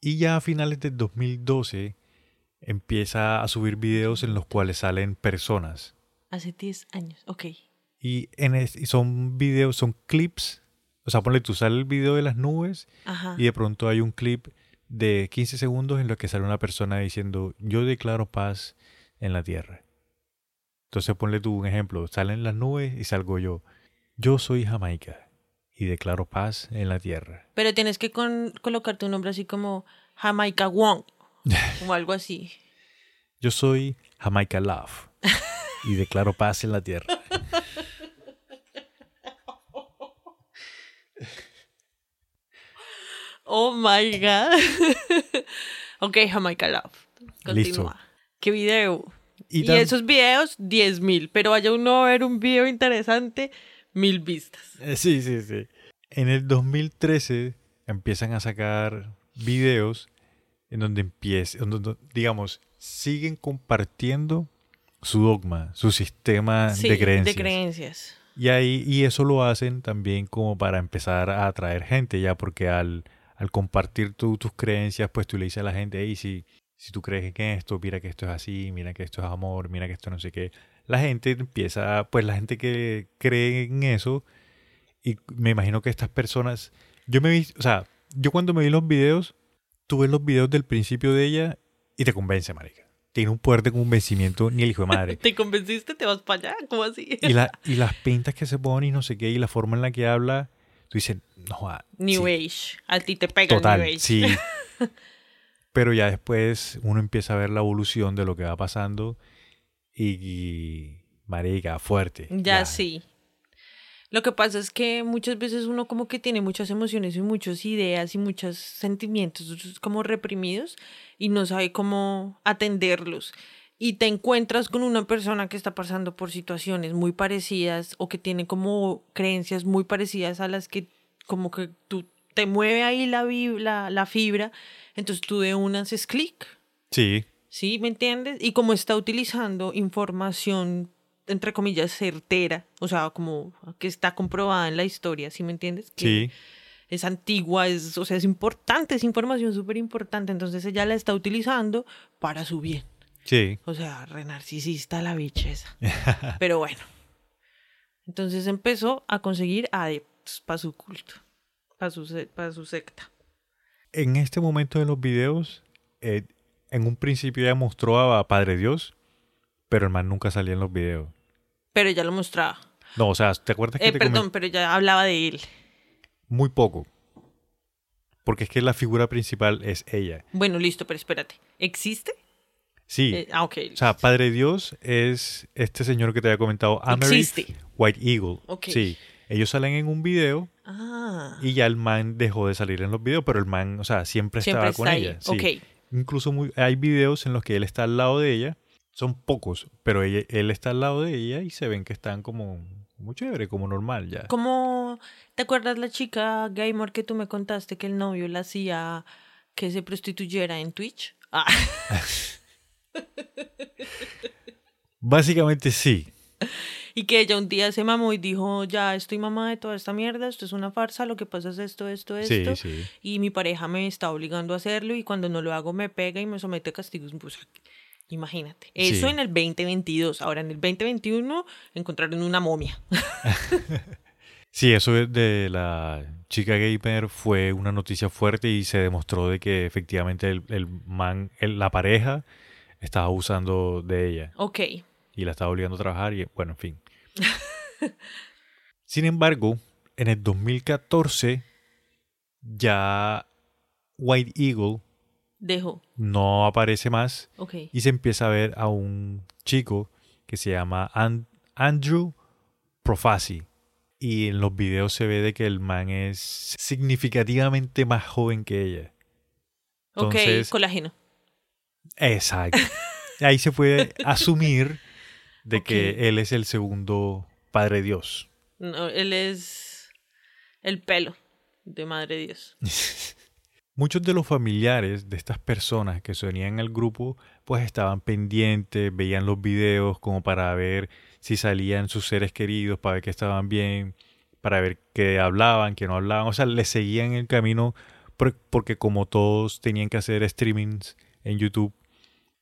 Y ya a finales del 2012 empieza a subir videos en los cuales salen personas. Hace 10 años. Ok. Y, en es- y son videos, son clips. O sea, ponle tú, sale el video de las nubes Ajá. y de pronto hay un clip de 15 segundos en lo que sale una persona diciendo, yo declaro paz en la tierra. Entonces ponle tú un ejemplo, salen las nubes y salgo yo. Yo soy Jamaica y declaro paz en la tierra. Pero tienes que con- colocarte un nombre así como Jamaica Wong. o algo así. Yo soy Jamaica Love y declaro paz en la tierra. Oh my god. ok, Jamaica Love. Continúa. Listo. ¿Qué video? Y esos videos, 10 mil. Pero vaya uno a ver un video interesante, mil vistas. Eh, Sí, sí, sí. En el 2013 empiezan a sacar videos en donde empieza, en donde, digamos, siguen compartiendo su dogma, su sistema Sí, de creencias. De creencias. Y ahí, y eso lo hacen también como para empezar a atraer gente, ya, porque al, al compartir tu- tus creencias, pues tú le dices a la gente, hey, si, si tú crees en esto, mira que esto es así, mira que esto es amor, mira que esto no sé qué. La gente empieza, pues la gente que cree en eso, y me imagino que estas personas, yo me vi, o sea, yo cuando me vi los videos, tú ves los videos del principio de ella y te convence, marica. Tiene un poder de convencimiento ni el hijo de madre. ¿Te convenciste? ¿Te vas para allá? ¿Cómo así? Y, la, y las pintas que se pone y no sé qué, y la forma en la que habla, tú dices, no, joda, New sí, Age. A ti te pega total, New Age. sí. Pero ya después uno empieza a ver la evolución de lo que va pasando y, y marica, fuerte. Ya, sí. Lo que pasa es que muchas veces uno como que tiene muchas emociones y muchas ideas y muchos sentimientos como reprimidos y no sabe cómo atenderlos. Y te encuentras con una persona que está pasando por situaciones muy parecidas o que tiene como creencias muy parecidas a las que como que tú te mueve ahí la, la, la fibra, entonces tú de una haces clic. Sí, ¿Sí? ¿Me entiendes? Y como está utilizando información, entre comillas, certera, o sea, como que está comprobada en la historia, ¿sí me entiendes? Que sí. es antigua, es, o sea, es importante, es información súper importante. Entonces ella la está utilizando para su bien. Sí. O sea, re narcisista la bicheza. Pero bueno. Entonces empezó a conseguir adeptos para su culto, para su, se- para su secta. En este momento de los videos, eh, en un principio ella mostró a Padre Dios, pero el man nunca salía en los videos. Pero ella lo mostraba. No, o sea, ¿te acuerdas que Eh, te perdón, pero ya hablaba de él. Muy poco. Porque es que la figura principal es ella. Bueno, listo, pero espérate. ¿Existe? Sí. Eh, ah, o sea, Padre Dios es este señor que te había comentado, Amerith. White Eagle. Ok. Sí. Ellos salen en un video Ah. y ya el man dejó de salir en los videos, pero el man, o sea, siempre, Siempre estaba está con ahí. ella. Sí. Incluso muy- hay videos en los que él está al lado de ella. Son pocos, pero ella- él está al lado de ella y se ven que están como muy chévere, como normal ya. ¿Cómo te acuerdas la chica gamer que tú me contaste que el novio la hacía que se prostituyera en Twitch? Ah. Básicamente sí. Y que ella un día se mamó y dijo, ya estoy mamá de toda esta mierda, esto es una farsa, lo que pasa es esto, esto, esto. sí. Y mi pareja me está obligando a hacerlo y cuando no lo hago me pega y me somete a castigos. Pues, imagínate. Eso Sí. en el 2022. Ahora en el 2021 encontraron una momia. Sí, eso de- de la chica gamer fue una noticia fuerte y se demostró de que efectivamente el, el man, el- la pareja, estaba abusando de ella ok. y la estaba obligando a trabajar y bueno, en fin. Sin embargo, en el 2014 ya White Eagle Dejo. no aparece más Ok. y se empieza a ver a un chico que se llama An- Andrew Profasi. Y en los videos se ve de que el man es significativamente más joven que ella. Entonces- ok, colágeno. Exacto. Ahí se puede asumir de que él es el segundo Padre Dios. No, él es el pelo de Madre Dios. Muchos de los familiares de estas personas que se unían al grupo, pues estaban pendientes, veían los videos como para ver si salían sus seres queridos, para ver que estaban bien, para ver qué hablaban, qué no hablaban. O sea, les seguían el camino por- porque como todos tenían que hacer streamings en YouTube,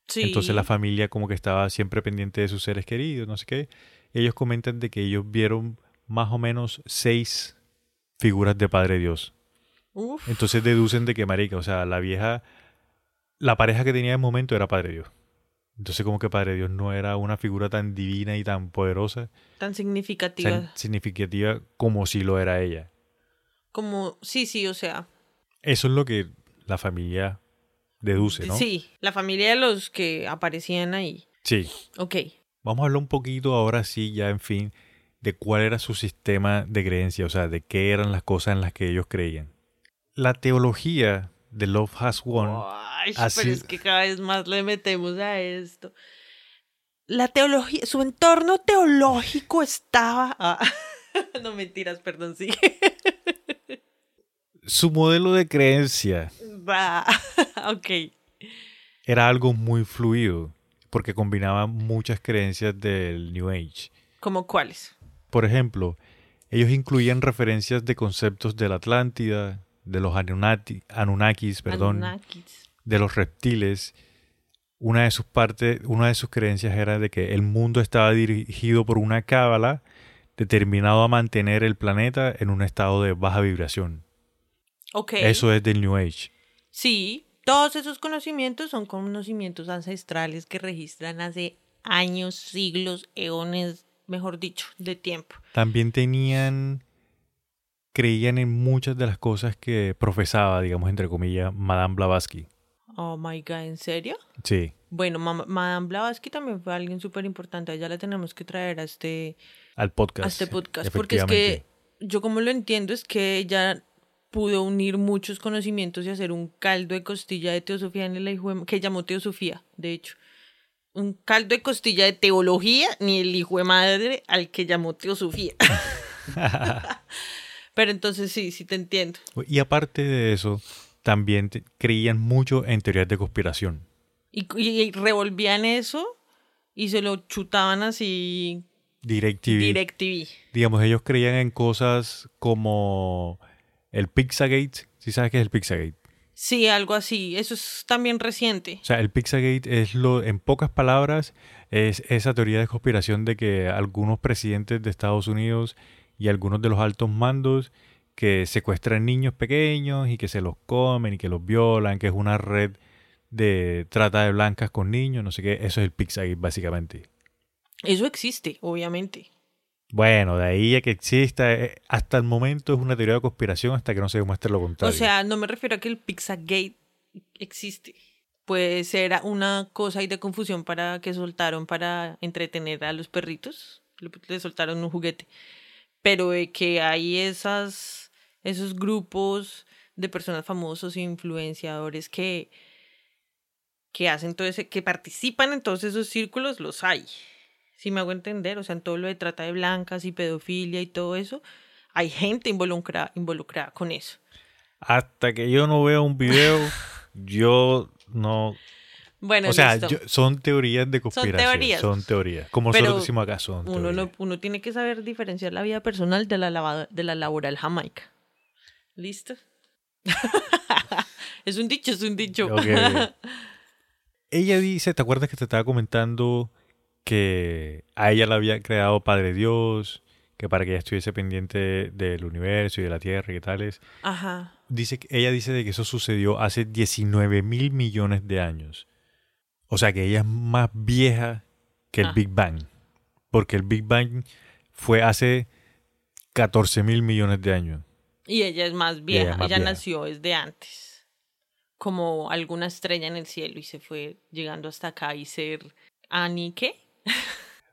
Sí. entonces la familia como que estaba siempre pendiente de sus seres queridos, no sé qué. Ellos comentan de que ellos vieron más o menos seis figuras de Padre Dios. Uf. Entonces deducen de que marica, o sea, la vieja, la pareja que tenía en el momento era Padre Dios. Entonces como que Padre Dios no era una figura tan divina y tan poderosa, Tan significativa. tan significativa como si lo era ella. Como, sí, sí, o sea. Eso es lo que la familia deduce, ¿no? Sí, la familia de los que aparecían ahí. Sí. Ok. Vamos a hablar un poquito ahora sí, ya en fin, de cuál era su sistema de creencia, o sea, de qué eran las cosas en las que ellos creían. La teología de Love Has Won Ay, así- pero es que cada vez más le metemos a esto. La teología, su entorno teológico estaba. Ah, no mentiras, perdón, sí. Su modelo de creencia Va. ok. era algo muy fluido, porque combinaba muchas creencias del New Age. ¿Cómo cuáles? Por ejemplo, ellos incluían referencias de conceptos de la Atlántida, de los Anunnaki- Anunnakis, perdón, Anunnakis. de los reptiles. Una de sus partes, una de sus creencias era de que el mundo estaba dirigido por una cábala determinado a mantener el planeta en un estado de baja vibración. Ok. Eso es del New Age. Sí, todos esos conocimientos son conocimientos ancestrales que registran hace años, siglos, eones, mejor dicho, de tiempo. También tenían, creían en muchas de las cosas que profesaba, digamos, entre comillas, Madame Blavatsky. Oh my god, ¿en serio? Sí, Bueno, ma- Madame Blavatsky también fue alguien súper importante. Ya la tenemos que traer a este, al podcast. a este podcast. Porque es que yo como lo entiendo es que ella pudo unir muchos conocimientos y hacer un caldo de costilla de teosofía en el hijo de- que llamó teosofía, de hecho. Un caldo de costilla de teología, ni el hijo de madre al que llamó teosofía. Pero entonces sí, sí te entiendo. Y aparte de eso, también creían mucho en teorías de conspiración. Y, y- y revolvían eso y se lo chutaban así DirecTV. DirecTV. Digamos, ellos creían en cosas como el Pizzagate. ¿Sí sabes qué es el Pizzagate? Sí, algo así. Eso es también reciente. O sea, el Pizzagate es lo, en pocas palabras, es esa teoría de conspiración de que algunos presidentes de Estados Unidos y algunos de los altos mandos que secuestran niños pequeños y que se los comen y que los violan, que es una red de trata de blancas con niños, no sé qué, eso es el Pizzagate básicamente. Eso existe, obviamente. Bueno, de ahí a que exista, eh, hasta el momento es una teoría de conspiración hasta que no se demuestre lo contrario. O sea, no me refiero a que el Pizzagate existe. Puede ser una cosa ahí de confusión para que soltaron para entretener a los perritos. Le soltaron un juguete. Pero de que hay esas, esos grupos de personas famosos e influenciadores que, que hacen todo ese, que participan en todos esos círculos, los hay. Si me hago entender, o sea, en todo lo de trata de blancas y pedofilia y todo eso, hay gente involucrada, involucrada con eso. Hasta que yo no vea un video, yo no... Bueno, o sea, yo- son teorías de conspiración. teorías. Son teorías. Como Pero nosotros decimos acá, son uno, teorías. no, uno tiene que saber diferenciar la vida personal de la, de la laboral jamaica. ¿Listo? es un dicho, es un dicho. Ella dice, ¿te acuerdas que te estaba comentando que a ella la había creado Padre Dios, que para que ella estuviese pendiente del universo y de la Tierra y tales? Ajá. Dice, que- ella dice de que eso sucedió hace 19 mil millones de años. O sea que ella es más vieja que el Ah. Big Bang. Porque el Big Bang fue hace 14 mil millones de años. Y ella es más ella vieja. Ella, vieja. nació desde antes. Como alguna estrella en el cielo y se fue llegando hasta acá y ser Annie, ¿qué?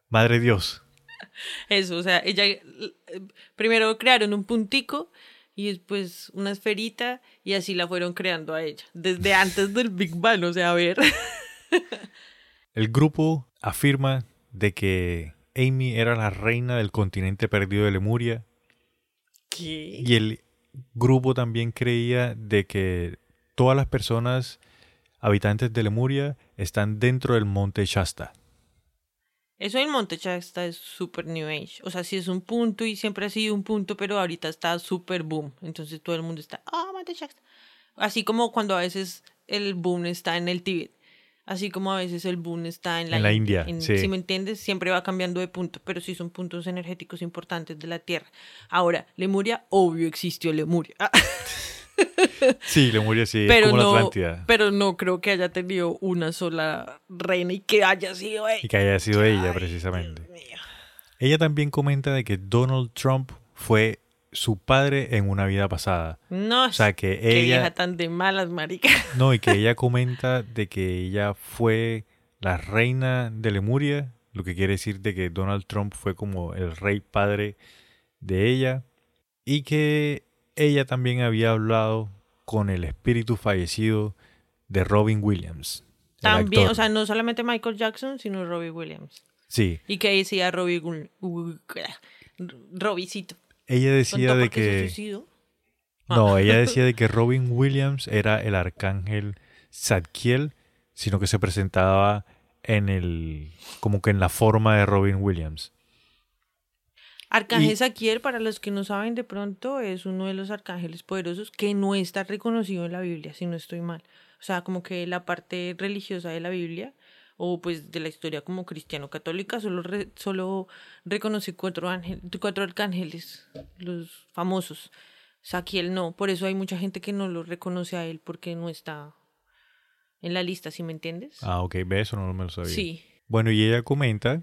Madre Dios. Eso, o sea, ella eh, primero crearon un puntico y después una esferita y así la fueron creando a ella. Desde antes del Big Bang, o sea, a ver. El grupo afirma de que Amy era la reina del continente perdido de Lemuria ¿Qué? y el grupo también creía de que todas las personas habitantes de Lemuria están dentro del monte Shasta. Eso en Monte Shasta es super New Age. O sea, sí es un punto y siempre ha sido un punto, pero ahorita está super boom. Entonces todo el mundo está, ah, Monte Shasta. Así como cuando a veces el boom está en el Tíbet. Así como a veces el boom está en la, En la In- India, en- sí. Si me entiendes, siempre va cambiando de punto, pero sí son puntos energéticos importantes de la Tierra. Ahora, Lemuria, obvio existió Lemuria. Sí, Lemuria sí, pero, como la no, Atlántida. pero no creo que haya tenido una sola reina y que haya sido ella. Y que haya sido ella precisamente. Ella también comenta de que Donald Trump fue su padre en una vida pasada. No, O sea que qué ella... vieja tan de malas, marica. No, y que ella comenta de que ella fue la reina de Lemuria, lo que quiere decir de que Donald Trump fue como el rey padre de ella, y que ella también había hablado con el espíritu fallecido de Robin Williams. También, actor. o sea, no solamente Michael Jackson, sino Robbie Williams. Sí, Y que decía Gu- Robicito. ella decía ¿Contó de se que... No, ella decía de que Robin Williams era el arcángel Zadkiel, sino que se presentaba en el... como que en la forma de Robin Williams. Arcángel Saquiel, para los que no saben de pronto, es uno de los arcángeles poderosos que no está reconocido en la Biblia, si no estoy mal. O sea, como que la parte religiosa de la Biblia, o pues de la historia como cristiano-católica, solo, re- solo reconoce cuatro, ángel, cuatro arcángeles, los famosos. Saquiel no, por eso hay mucha gente que no lo reconoce a él porque no está en la lista, ¿sí me entiendes? Ah, ok, ve eso, no me lo sabía. sí. Bueno, y ella comenta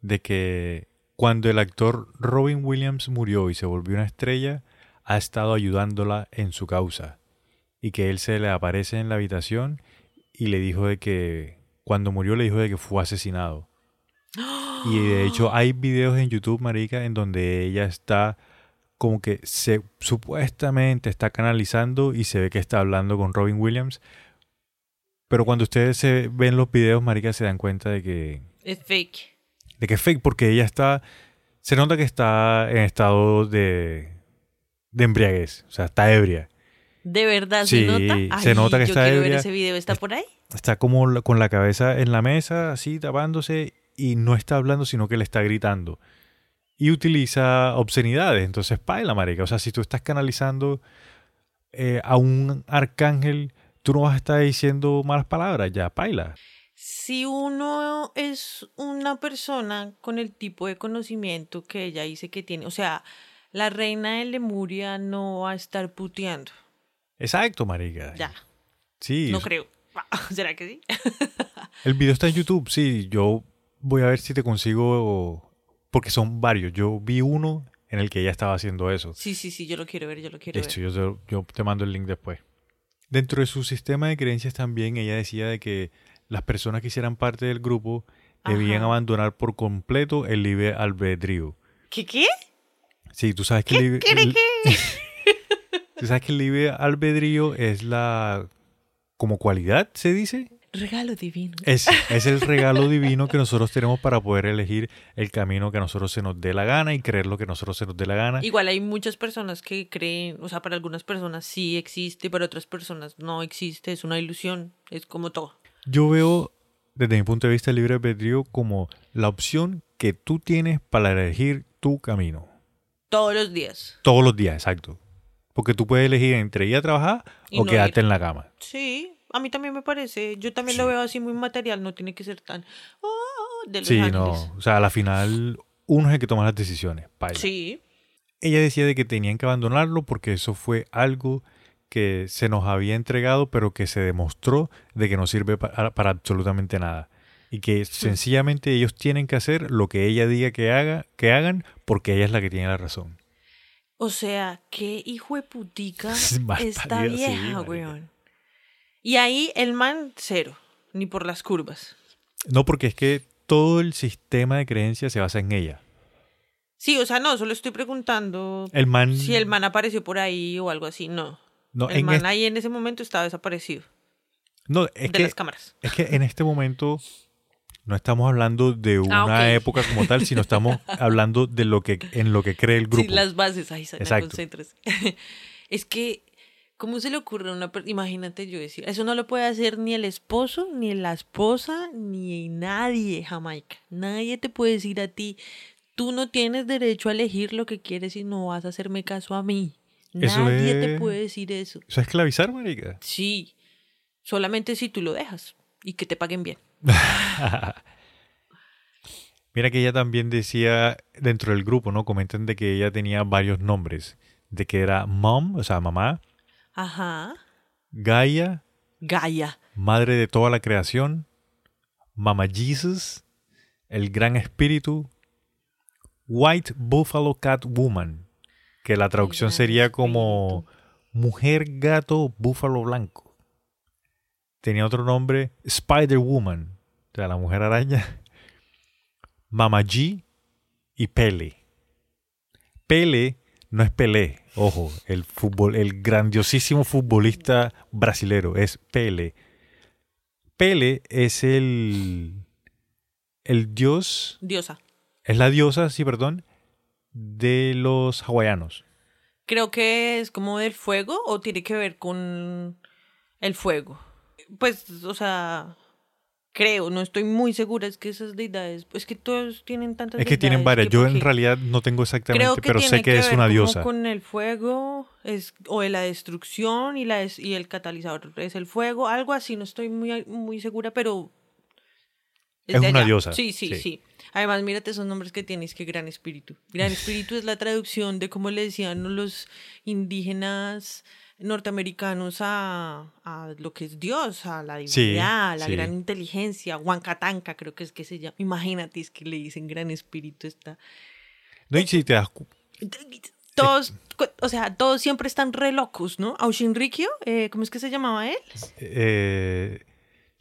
de que cuando el actor Robin Williams murió y se volvió una estrella, ha estado ayudándola en su causa. Y que él se le aparece en la habitación y le dijo de que cuando murió le dijo de que fue asesinado. Y de hecho hay videos en YouTube, marica, en donde ella está como que se supuestamente está canalizando y se ve que está hablando con Robin Williams. Pero cuando ustedes se ven los videos, marica, se dan cuenta de que Es fake. De que es fake porque ella está se nota que está en estado de de embriaguez, o sea, está ebria. ¿De verdad Sí, se nota? se nota que yo está quiero ver ebria. ese video. ¿Está por ahí? Está como con la cabeza en la mesa, así tapándose y no está hablando, sino que le está gritando. y utiliza obscenidades. Entonces, paila, marica. O sea, si tú estás canalizando eh, a un arcángel, tú no vas a estar diciendo malas palabras, ya, paila. Si uno es una persona con el tipo de conocimiento que ella dice que tiene, o sea, la reina de Lemuria no va a estar puteando. Exacto, marica. Ya. Sí. No creo. ¿Será que sí? El video está en YouTube, sí. Yo voy a ver si te consigo, porque son varios. Yo vi uno en el que ella estaba haciendo eso. Sí, sí, sí, yo lo quiero ver, yo lo quiero ver. yo, te- yo te mando el link después. Dentro de su sistema de creencias también ella decía de que las personas que hicieran parte del grupo debían abandonar por completo el libre albedrío. ¿Qué qué? Sí, tú sabes que el libre, ¿Qué qué? tú sabes que el libre albedrío es la como cualidad, se dice. Regalo divino. Es, es el regalo divino que nosotros tenemos para poder elegir el camino que a nosotros se nos dé la gana y creer lo que a nosotros se nos dé la gana. Igual hay muchas personas que creen, o sea, para algunas personas sí existe, para otras personas no existe, es una ilusión, es como todo. Yo veo, desde mi punto de vista, el libre albedrío como la opción que tú tienes para elegir tu camino. Todos los días. Todos los días, exacto. Porque tú puedes elegir entre ir a trabajar Y o no quedarte ir. en la cama. Sí, a mí también me parece, yo también lo veo así muy material, no tiene que ser tan "Oh", de los Sí, ángeles. no. O sea, a la final, uno es el que toma las decisiones. paila. Sí, Ella decía de que tenían que abandonarlo porque eso fue algo que se nos había entregado, pero que se demostró de que no sirve para, para absolutamente nada. Y que sencillamente ellos tienen que hacer lo que ella diga que haga, que hagan, porque ella es la que tiene la razón. o sea, qué hijo de putica esta sí, vieja, marica. weón. Y ahí el man cero, ni por las curvas. No, porque es que todo el sistema de creencias se basa en ella. Sí, o sea, no, solo estoy preguntando El man. si el man apareció por ahí o algo así, no. No, el en man este- ahí en ese momento estaba desaparecido no, es de que, las cámaras. es que en este momento no estamos hablando de una Ah, ok. época como tal, sino estamos hablando de lo que en lo que cree el grupo. Sí, las bases, ahí concéntrese. es que, ¿cómo se le ocurre a una persona? Imagínate yo decir, eso no lo puede hacer ni el esposo, ni la esposa, ni nadie, Jamaica. Nadie te puede decir a ti, tú no tienes derecho a elegir lo que quieres y no vas a hacerme caso a mí. Eso Nadie te puede decir eso. Eso es esclavizar, marica. Sí, solamente si tú lo dejas y que te paguen bien. Mira que ella también decía dentro del grupo, ¿no? Comentan de que ella tenía varios nombres. De que era Mom, o sea, mamá, Ajá. Gaia, Gaia. madre de toda la creación, Mama Jesus, el gran espíritu, White Buffalo Cat Woman, que la traducción sería como mujer gato búfalo blanco. Tenía otro nombre, Spider Woman, o sea, la mujer araña, Mama G y Pele. Pele no es Pelé, ojo, el fútbol, el grandiosísimo futbolista brasilero es Pele. Pele es el el dios, Diosa. es la diosa, sí, perdón, de los hawaianos. Creo que es como del fuego o tiene que ver con el fuego. Pues, o sea, creo, no estoy muy segura. Es que esas deidades, pues que todos tienen tantas Es que tienen varias. que Yo en realidad no tengo exactamente, creo que pero sé que, es ver una como diosa. con el fuego es, o de la destrucción y, la des- y el catalizador es el fuego, algo así. No estoy muy, muy segura, pero. Es una diosa, Sí, sí, sí. sí, Además, mírate esos nombres que tienes, que gran espíritu. Gran espíritu es la traducción de cómo le decían los indígenas norteamericanos a, a lo que es Dios, a la divinidad, a la gran inteligencia, Huancatanca creo que es que se llama. Imagínate, es que le dicen gran espíritu está. No, y si te das cu- Todos, o sea, todos siempre están re locos, ¿no? Aushinrikyo, eh, ¿cómo es que se llamaba él? eh,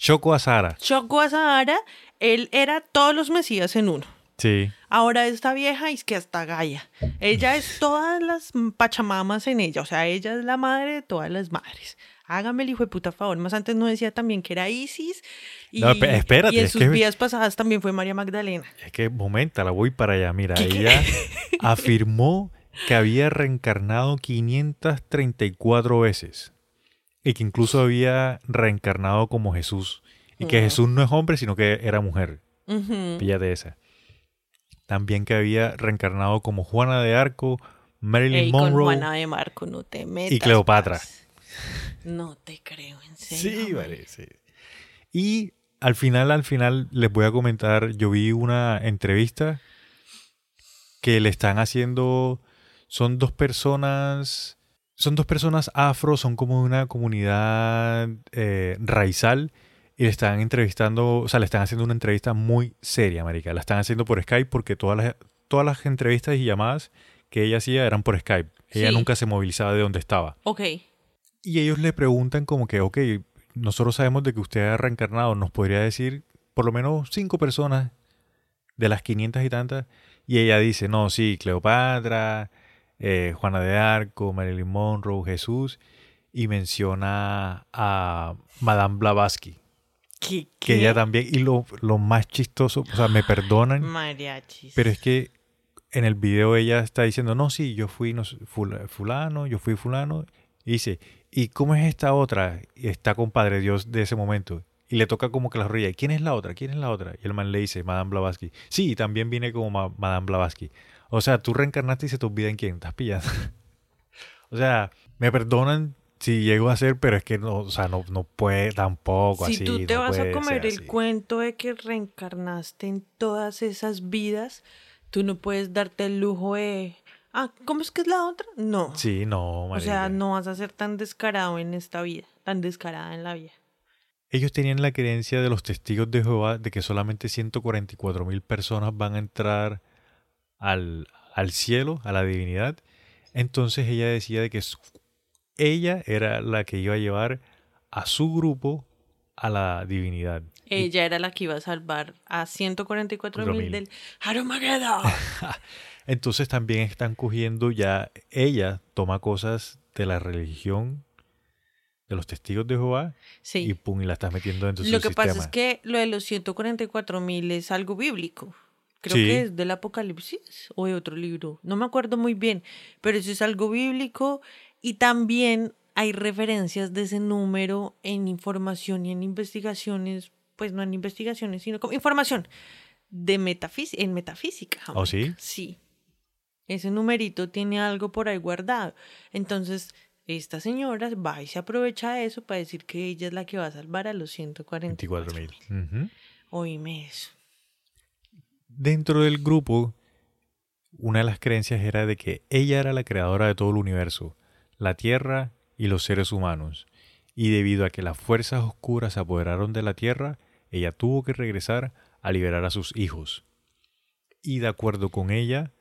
Shoko Asara. Shoko Asahara, él era todos los mesías en uno. Sí. Ahora esta vieja es que hasta Gaia. Ella es todas las pachamamas en ella. O sea, ella es la madre de todas las madres. Hágame el hijo de puta favor. Más antes no decía también que era Isis. Y, No, espe- espérate, y en sus vidas pasadas también fue María Magdalena. Es que, momento, la voy para allá. Mira, ella afirmó que había reencarnado 534 veces. Y que incluso había reencarnado como Jesús. Y que. Jesús no es hombre, sino que era mujer. Ujú. Píllate esa. también que había reencarnado como Juana de Arco, Marilyn Ey, con Monroe Juana de Marco, no te metas. y Cleopatra. No te creo, en serio. Sí, vale, sí. Y al final, al final, les voy a comentar, yo vi una entrevista que le están haciendo, son dos personas, son dos personas afro, son como una comunidad eh, raizal y le están entrevistando, o sea, le están haciendo una entrevista muy seria, marica. La están haciendo por Skype porque todas las, todas las entrevistas y llamadas que ella hacía eran por Skype. Ella Sí. nunca se movilizaba de donde estaba. Ok. Y ellos le preguntan como que, ok, nosotros sabemos de que usted ha reencarnado, nos podría decir por lo menos cinco personas de las 500 y tantas. Y ella dice, no, sí, Cleopatra, eh, Juana de Arco, Marilyn Monroe, Jesús. Y menciona a Madame Blavatsky, ¿Qué? que ella también, y lo, lo más chistoso, o sea, me perdonan, Mariachis. pero es que en el video ella está diciendo, no, sí, yo fui no fulano, yo fui fulano. Y dice, ¿y cómo es esta otra? Y está con Padre Dios de ese momento. Y le toca como que la rodilla. ¿Quién es la otra? ¿Quién es la otra? Y el man le dice, Madame Blavatsky. Sí, también viene como Ma- Madame Blavatsky. O sea, tú reencarnaste y se te olvida en quién estás pillando. o sea, me perdonan si llego a ser, pero es que no, o sea, no, no puede tampoco si así. tú te no vas a comer el así. cuento de que reencarnaste en todas esas vidas, tú no puedes darte el lujo de... Ah, ¿cómo es que es la otra? No. Sí, no, o sea, no vas a ser tan descarado en esta vida, tan descarada en la vida. Ellos tenían la creencia de los testigos de Jehová de que solamente 144 mil personas van a entrar al, al cielo, a la divinidad. Entonces ella decía de que ella era la que iba a llevar a su grupo a la divinidad. Y- Ella era la que iba a salvar a 144 mil 4.000. del Armageddon. Entonces también están cogiendo ya, ella toma cosas de la religión de los testigos de Jehová y Sí. pum, y la estás metiendo dentro de Lo su que pasa es sistema. que lo de los 144 mil es algo bíblico. Creo Sí. que es del Apocalipsis o de otro libro. No me acuerdo muy bien, pero eso es algo bíblico y también hay referencias de ese número en información y en investigaciones, pues no en investigaciones, sino como información de metafís en metafísica. ¿Oh, sí? Sí. Ese numerito tiene algo por ahí guardado. Entonces, esta señora va y se aprovecha de eso para decir que ella es la que va a salvar a los 144 24 mil. Oíme eso. Dentro del grupo, una de las creencias era de que ella era la creadora de todo el universo, la Tierra y los seres humanos. Y debido a que las fuerzas oscuras se apoderaron de la Tierra, ella tuvo que regresar a liberar a sus hijos. Y de acuerdo con ella,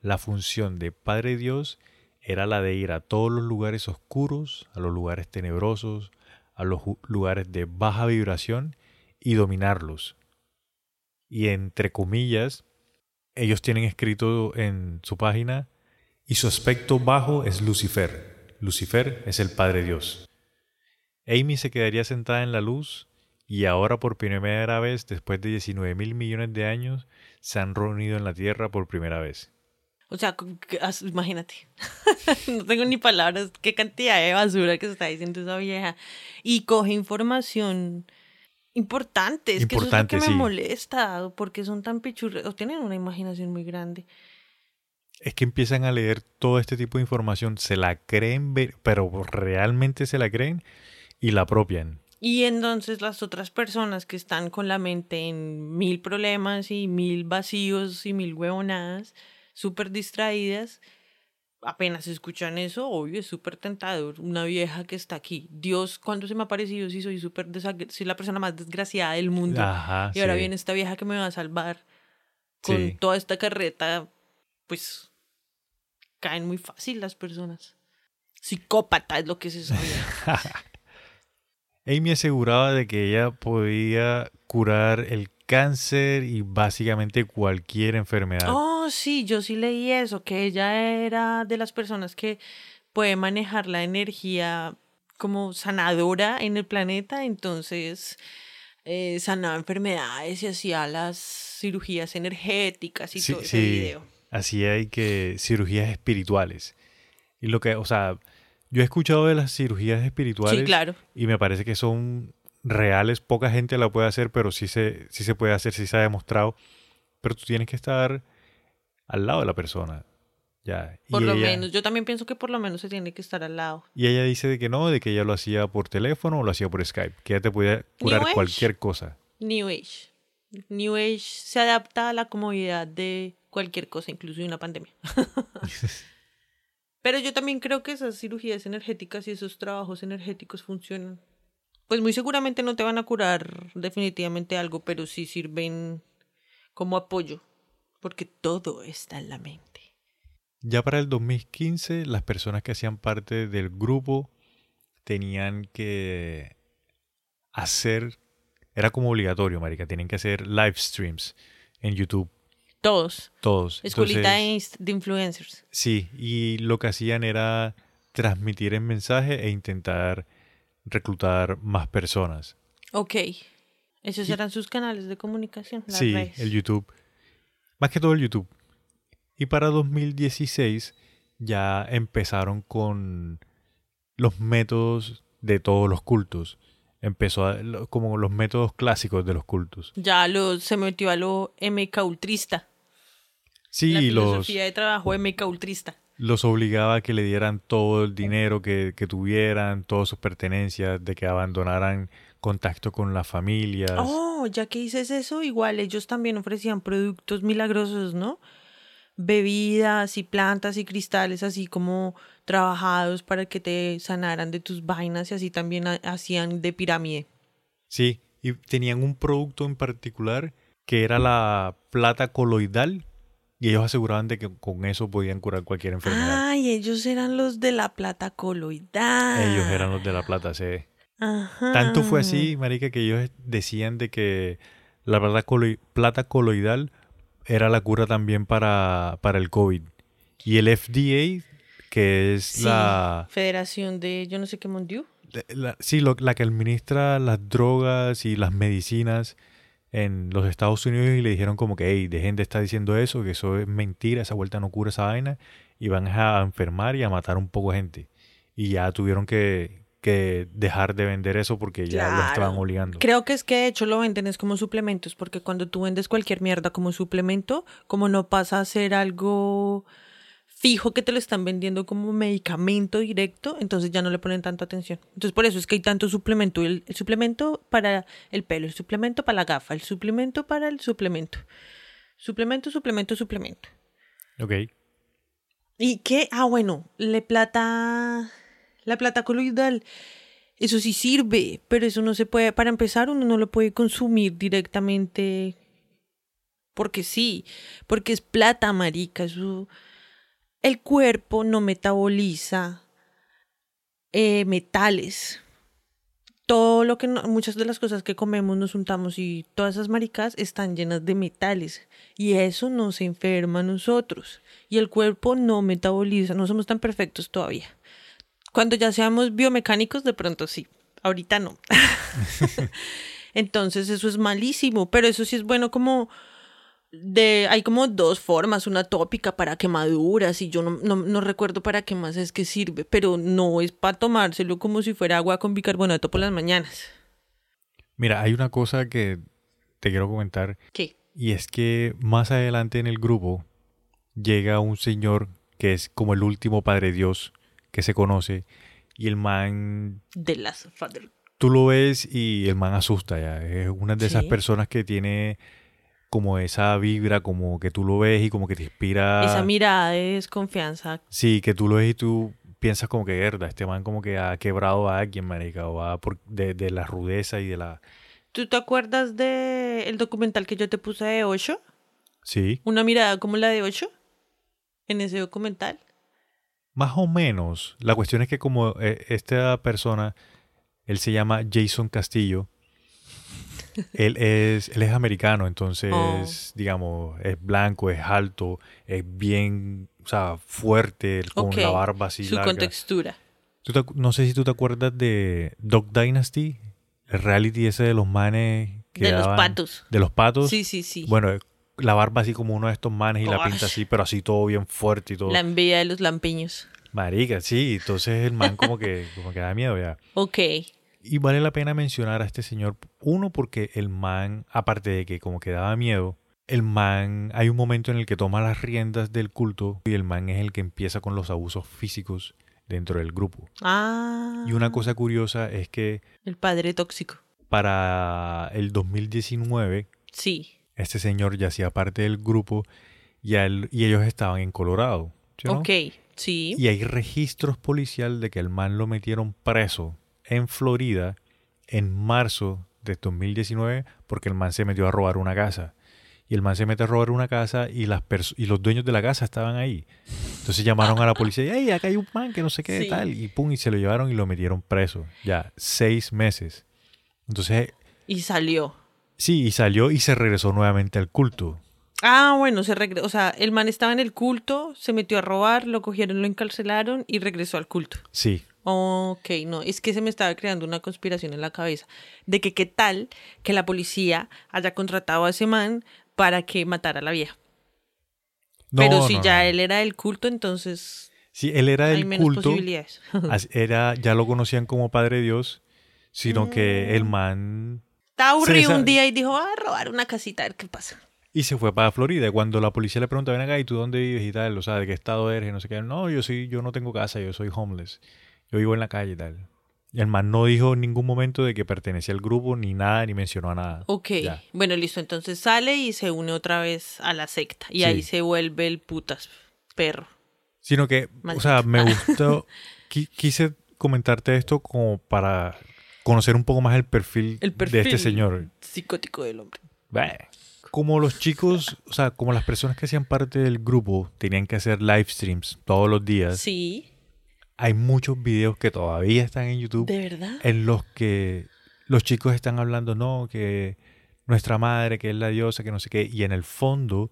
la función de Padre Dios era la de ir a todos los lugares oscuros, a los lugares tenebrosos, a los lugares de baja vibración y dominarlos. Y entre comillas, ellos tienen escrito en su página, y su aspecto bajo es Lucifer. Lucifer es el Padre Dios. Amy se quedaría sentada en la luz y ahora por primera vez, después de 19 mil millones de años, se han reunido en la Tierra por primera vez. O sea, as- imagínate. no tengo ni palabras. Qué cantidad de basura que se está diciendo esa vieja. Y coge información importante. Es que Importante, eso es lo que sí. me molesta. Porque son tan pichurres. O tienen una imaginación muy grande. Es que empiezan a leer todo este tipo de información, se la creen, pero realmente se la creen y la apropian. Y entonces las otras personas que están con la mente en mil problemas y mil vacíos y mil huevonadas, súper distraídas, apenas escuchan eso, obvio, es súper tentador. Una vieja que está aquí. Dios, ¿cuándo se me ha parecido? Si soy súper soy la persona más desgraciada del mundo. Ajá, y ahora sí. viene esta vieja que me va a salvar con Sí. toda esta carreta, pues caen muy fácil las personas. Psicópata es lo que se sabía. Amy aseguraba de que ella podía curar el cáncer y básicamente cualquier enfermedad. Oh, sí, yo sí leí eso, que ella era de las personas que puede manejar la energía como sanadora en el planeta, entonces eh, sanaba enfermedades y hacía las cirugías energéticas y sí, todo ese sí, video. así hay que cirugías espirituales. Y lo que, o sea, yo he escuchado de las cirugías espirituales Sí, claro. y me parece que son reales, poca gente la puede hacer, pero sí se, sí se puede hacer, sí se ha demostrado. Pero tú tienes que estar al lado de la persona. Ya. Por y lo ella- menos, yo también pienso que por lo menos se tiene que estar al lado. Y ella dice de que no, de que ella lo hacía por teléfono o lo hacía por Skype, que ella te podía curar New Age. cualquier cosa. New Age. New Age se adapta a la comodidad de cualquier cosa, incluso de una pandemia. Pero yo también creo que esas cirugías energéticas y esos trabajos energéticos funcionan. Pues muy seguramente no te van a curar definitivamente algo, pero sí sirven como apoyo, porque todo está en la mente. Ya para el 2015, las personas que hacían parte del grupo tenían que hacer, era como obligatorio, marica, tenían que hacer live streams en YouTube, Todos. todos. Escuelita Entonces, de influencers. Sí, y lo que hacían era transmitir el mensaje e intentar reclutar más personas. Ok. Esos eran sus canales de comunicación. Las sí, redes. el YouTube. Más que todo el YouTube. Y para 2016 ya empezaron con los métodos de todos los cultos. Empezó a- como los métodos clásicos de los cultos. Ya lo, se metió a lo MK ultrista. la Sí, los, filosofía de trabajo MK ultrista. Los obligaba a que le dieran todo el dinero que, que tuvieran, todas sus pertenencias, de que abandonaran contacto con las familias. Oh, ya que dices eso, igual ellos también ofrecían productos milagrosos, ¿no? Bebidas y plantas y cristales así como trabajados para que te sanaran de tus vainas y así también ha- hacían de pirámide. Sí, y tenían un producto en particular que era la plata coloidal y ellos aseguraban de que con eso podían curar cualquier enfermedad. Ay, ellos eran los de la plata coloidal. Ellos eran los de la plata, sí. Ajá. Tanto fue así, marica, que ellos decían de que la plata, colo- plata coloidal era la cura también para, para el COVID. Y el FDA, que es Sí, la, Federación de yo no sé qué mundial. la- sí, lo- la que administra las drogas y las medicinas en los Estados Unidos y le dijeron como que, hey, de estar diciendo eso, que eso es mentira, esa vuelta no cura esa vaina y van a enfermar y a matar un poco de gente. Y ya tuvieron que, que dejar de vender eso porque ya lo estaban obligando. Creo que es que de hecho lo venden es como suplementos, porque cuando tú vendes cualquier mierda como suplemento, como no pasa a ser algo fijo que te lo están vendiendo como medicamento directo, entonces ya no le ponen tanta atención. Entonces por eso es que hay tanto suplemento, el, el suplemento para el pelo, el suplemento para la gafa, el suplemento para el suplemento. Suplemento, suplemento, suplemento. Ok. ¿Y qué? Ah, bueno, la plata. La plata coloidal. Eso sí sirve, pero eso no se puede. Para empezar, uno no lo puede consumir directamente. Porque sí, porque es plata, marica. Eso... El cuerpo no metaboliza eh, metales. Todo lo que no- muchas de las cosas que comemos, nos untamos y todas esas maricas están llenas de metales. Y eso no se enferma a nosotros. Y el cuerpo no metaboliza. No somos tan perfectos todavía. Cuando ya seamos biomecánicos, de pronto sí. Ahorita no. Entonces eso es malísimo. Pero eso sí es bueno como de hay como dos formas, una tópica para quemaduras y yo no, no, no recuerdo para qué más es que sirve, pero no es para tomárselo como si fuera agua con bicarbonato por las mañanas. Mira, hay una cosa que te quiero comentar ¿Qué? y es que más adelante en el grupo llega un señor que es como el último Padre Dios que se conoce y el man De las father. tú lo ves y el man asusta ya. Es una de esas Sí. personas que tiene como esa vibra, como que tú lo ves y como que te inspira. Esa mirada de desconfianza. Sí, que tú lo ves y tú piensas como que, verdad, este man como que ha quebrado a alguien, marica, o va por, de, de la rudeza y de la... ¿Tú te acuerdas de el documental que yo te puse de Ocho? Sí, Una mirada como la de Ocho en ese documental. más o menos. La cuestión es que como eh, esta persona, él se llama Jason Castillo, él es, él es americano, entonces, Oh. digamos, es blanco, es alto, es bien, o sea, fuerte, con la barba así Su larga. contextura. ¿Tú te no sé si tú te acuerdas de Dog Dynasty, el reality ese de los manes que De los patos. De los patos. Sí, sí, sí. Bueno, la barba así como uno de estos manes y la pinta así, pero así todo bien fuerte y todo. La envidia de los lampiños. Marica, sí, entonces el man como que, como que da miedo ya. Ok. Y vale la pena mencionar a este señor, uno, porque el man, aparte de que como que daba miedo, el man, hay un momento en el que toma las riendas del culto y el man es el que empieza con los abusos físicos dentro del grupo. Ah. Y una cosa curiosa es que El padre tóxico. para el 2019 Sí. este señor ya hacía parte del grupo y, él- y ellos estaban en Colorado. ¿sí o no? Ok, sí. Y hay registros policial de que el man lo metieron preso en Florida en marzo de 2019 porque el man se metió a robar una casa. Y el man se mete a robar una casa y, las y los dueños de la casa estaban ahí. Entonces llamaron a la policía y hey, acá hay un man que no sé qué Sí. tal. Y pum, y se lo llevaron y lo metieron preso. Ya, seis meses. Entonces, Y salió. sí, y salió y se regresó nuevamente al culto. Ah, bueno, se regresó. O sea, el man estaba en el culto, se metió a robar, lo cogieron, lo encarcelaron y regresó al culto. Sí, Ok, no, es que se me estaba creando una conspiración en la cabeza de que qué tal que la policía haya contratado a ese man para que matara a la vieja. No, Pero si no, ya no. él era del culto, entonces Sí, él era hay del menos culto. posibilidades. Era, ya lo conocían como Padre Dios, sino que el man Estaba aburrido un día y dijo, ah, robar una casita, a ver qué pasa. y se fue para Florida. Cuando la policía le pregunta, ven acá, ¿y tú dónde vives y tal? O sea, ¿de qué estado eres? Y no sé qué. No, yo soy, yo no tengo casa, yo soy homeless. Yo vivo en la calle y tal. Y el man no dijo en ningún momento de que pertenecía al grupo, ni nada, ni mencionó a nada. Ok, Ya. bueno, listo, entonces sale y se une otra vez a la secta. Y Sí. ahí se vuelve el putas perro. Sino que, o sea, me gustó, qui- quise comentarte esto como para conocer un poco más el perfil, El de perfil este señor. psicótico del hombre. Bah. Como los chicos, o sea, como las personas que hacían parte del grupo tenían que hacer live streams todos los días, Sí, hay muchos videos que todavía están en YouTube ¿de verdad? en los que los chicos están hablando, no, que nuestra madre, que es la diosa, que no sé qué, y en el fondo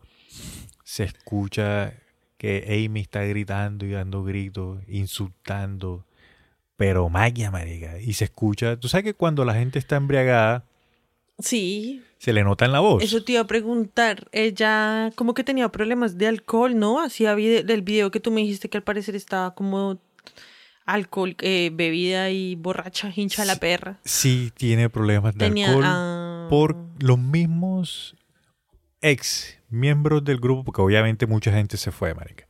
se escucha que Amy está gritando y dando gritos, insultando, pero magia, marica, y se escucha, tú sabes que cuando la gente está embriagada, Sí, se le nota en la voz. eso te iba a preguntar. Ella como que tenía problemas de alcohol, ¿no? Hacía vide- del video que tú me dijiste que al parecer estaba como alcohol, eh, bebida y borracha, hincha la perra. sí tiene problemas de Tenía, alcohol ah. por los mismos ex miembros del grupo, porque obviamente mucha gente se fue, marica.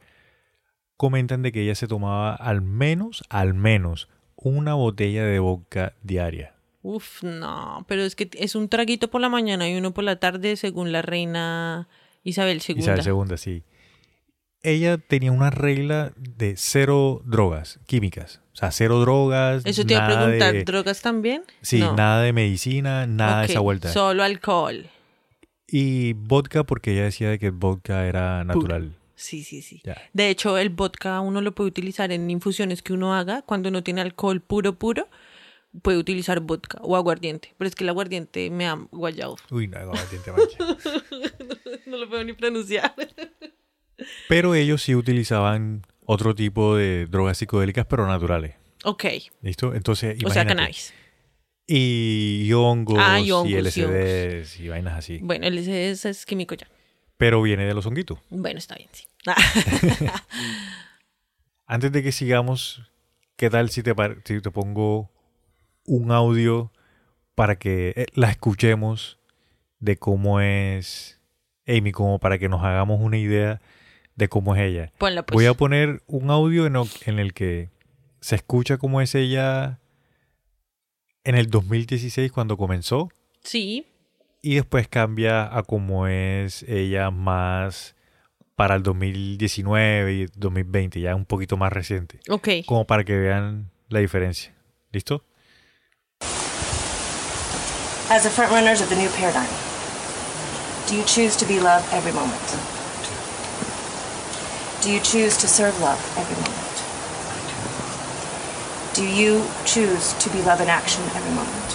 Comentan de que ella se tomaba al menos, al menos, una botella de vodka diaria. Uf, no, pero es que es un traguito por la mañana y uno por la tarde según la reina Isabel II. Isabel segunda, sí. Ella tenía una regla de cero drogas químicas. O sea, cero drogas. Eso te iba a preguntar, de- ¿drogas también? Sí, No. nada de medicina, nada de esa vuelta. Solo alcohol. y vodka porque ella decía de que el vodka era natural. Sí, sí, sí. Ya. De hecho, el vodka uno lo puede utilizar en infusiones que uno haga cuando no tiene alcohol puro, puro. Puede utilizar vodka o aguardiente. Pero es que el aguardiente me ha guayado. Uy, no, tiene mancha. no lo puedo ni pronunciar. Pero ellos sí utilizaban otro tipo de drogas psicodélicas, pero naturales. ok. ¿Listo? Entonces, O sea, cannabis. Y, y hongos, Ah, y hongos, y LSDs y vainas así. Bueno, el ese es químico ya. Pero viene de los honguitos. Bueno, está bien, sí. Antes de que sigamos, ¿qué tal si te, par- si te pongo un audio para que eh, la escuchemos de cómo es Amy, como para que nos hagamos una idea de cómo es ella? Ponla pues. Voy a poner un audio en, el que se escucha cómo es ella en el 2016 cuando comenzó Sí. y después cambia a cómo es ella más para el 2019 y 2020, ya un poquito más reciente, Ok. como para que vean la diferencia. ¿Listo? As the frontrunners of the new paradigm, do you choose to be love every moment? Do you choose to serve love every moment? Do you choose to be love in action every moment?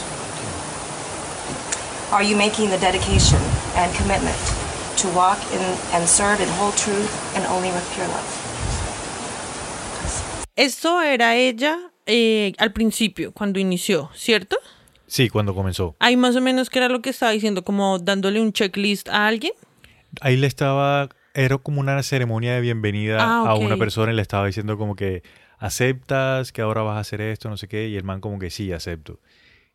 Are you making the dedication and commitment to walk in and serve in whole truth and only with pure love? Esto era ella eh, al principio, cuando inició, ¿cierto? Sí, cuando comenzó. Ahí más o menos que era lo que estaba diciendo, como dándole un checklist a alguien. Ahí le estaba, era como una ceremonia de bienvenida Ah, a una persona y le estaba diciendo como que aceptas que ahora vas a hacer esto, no sé qué, y el man como que sí, acepto.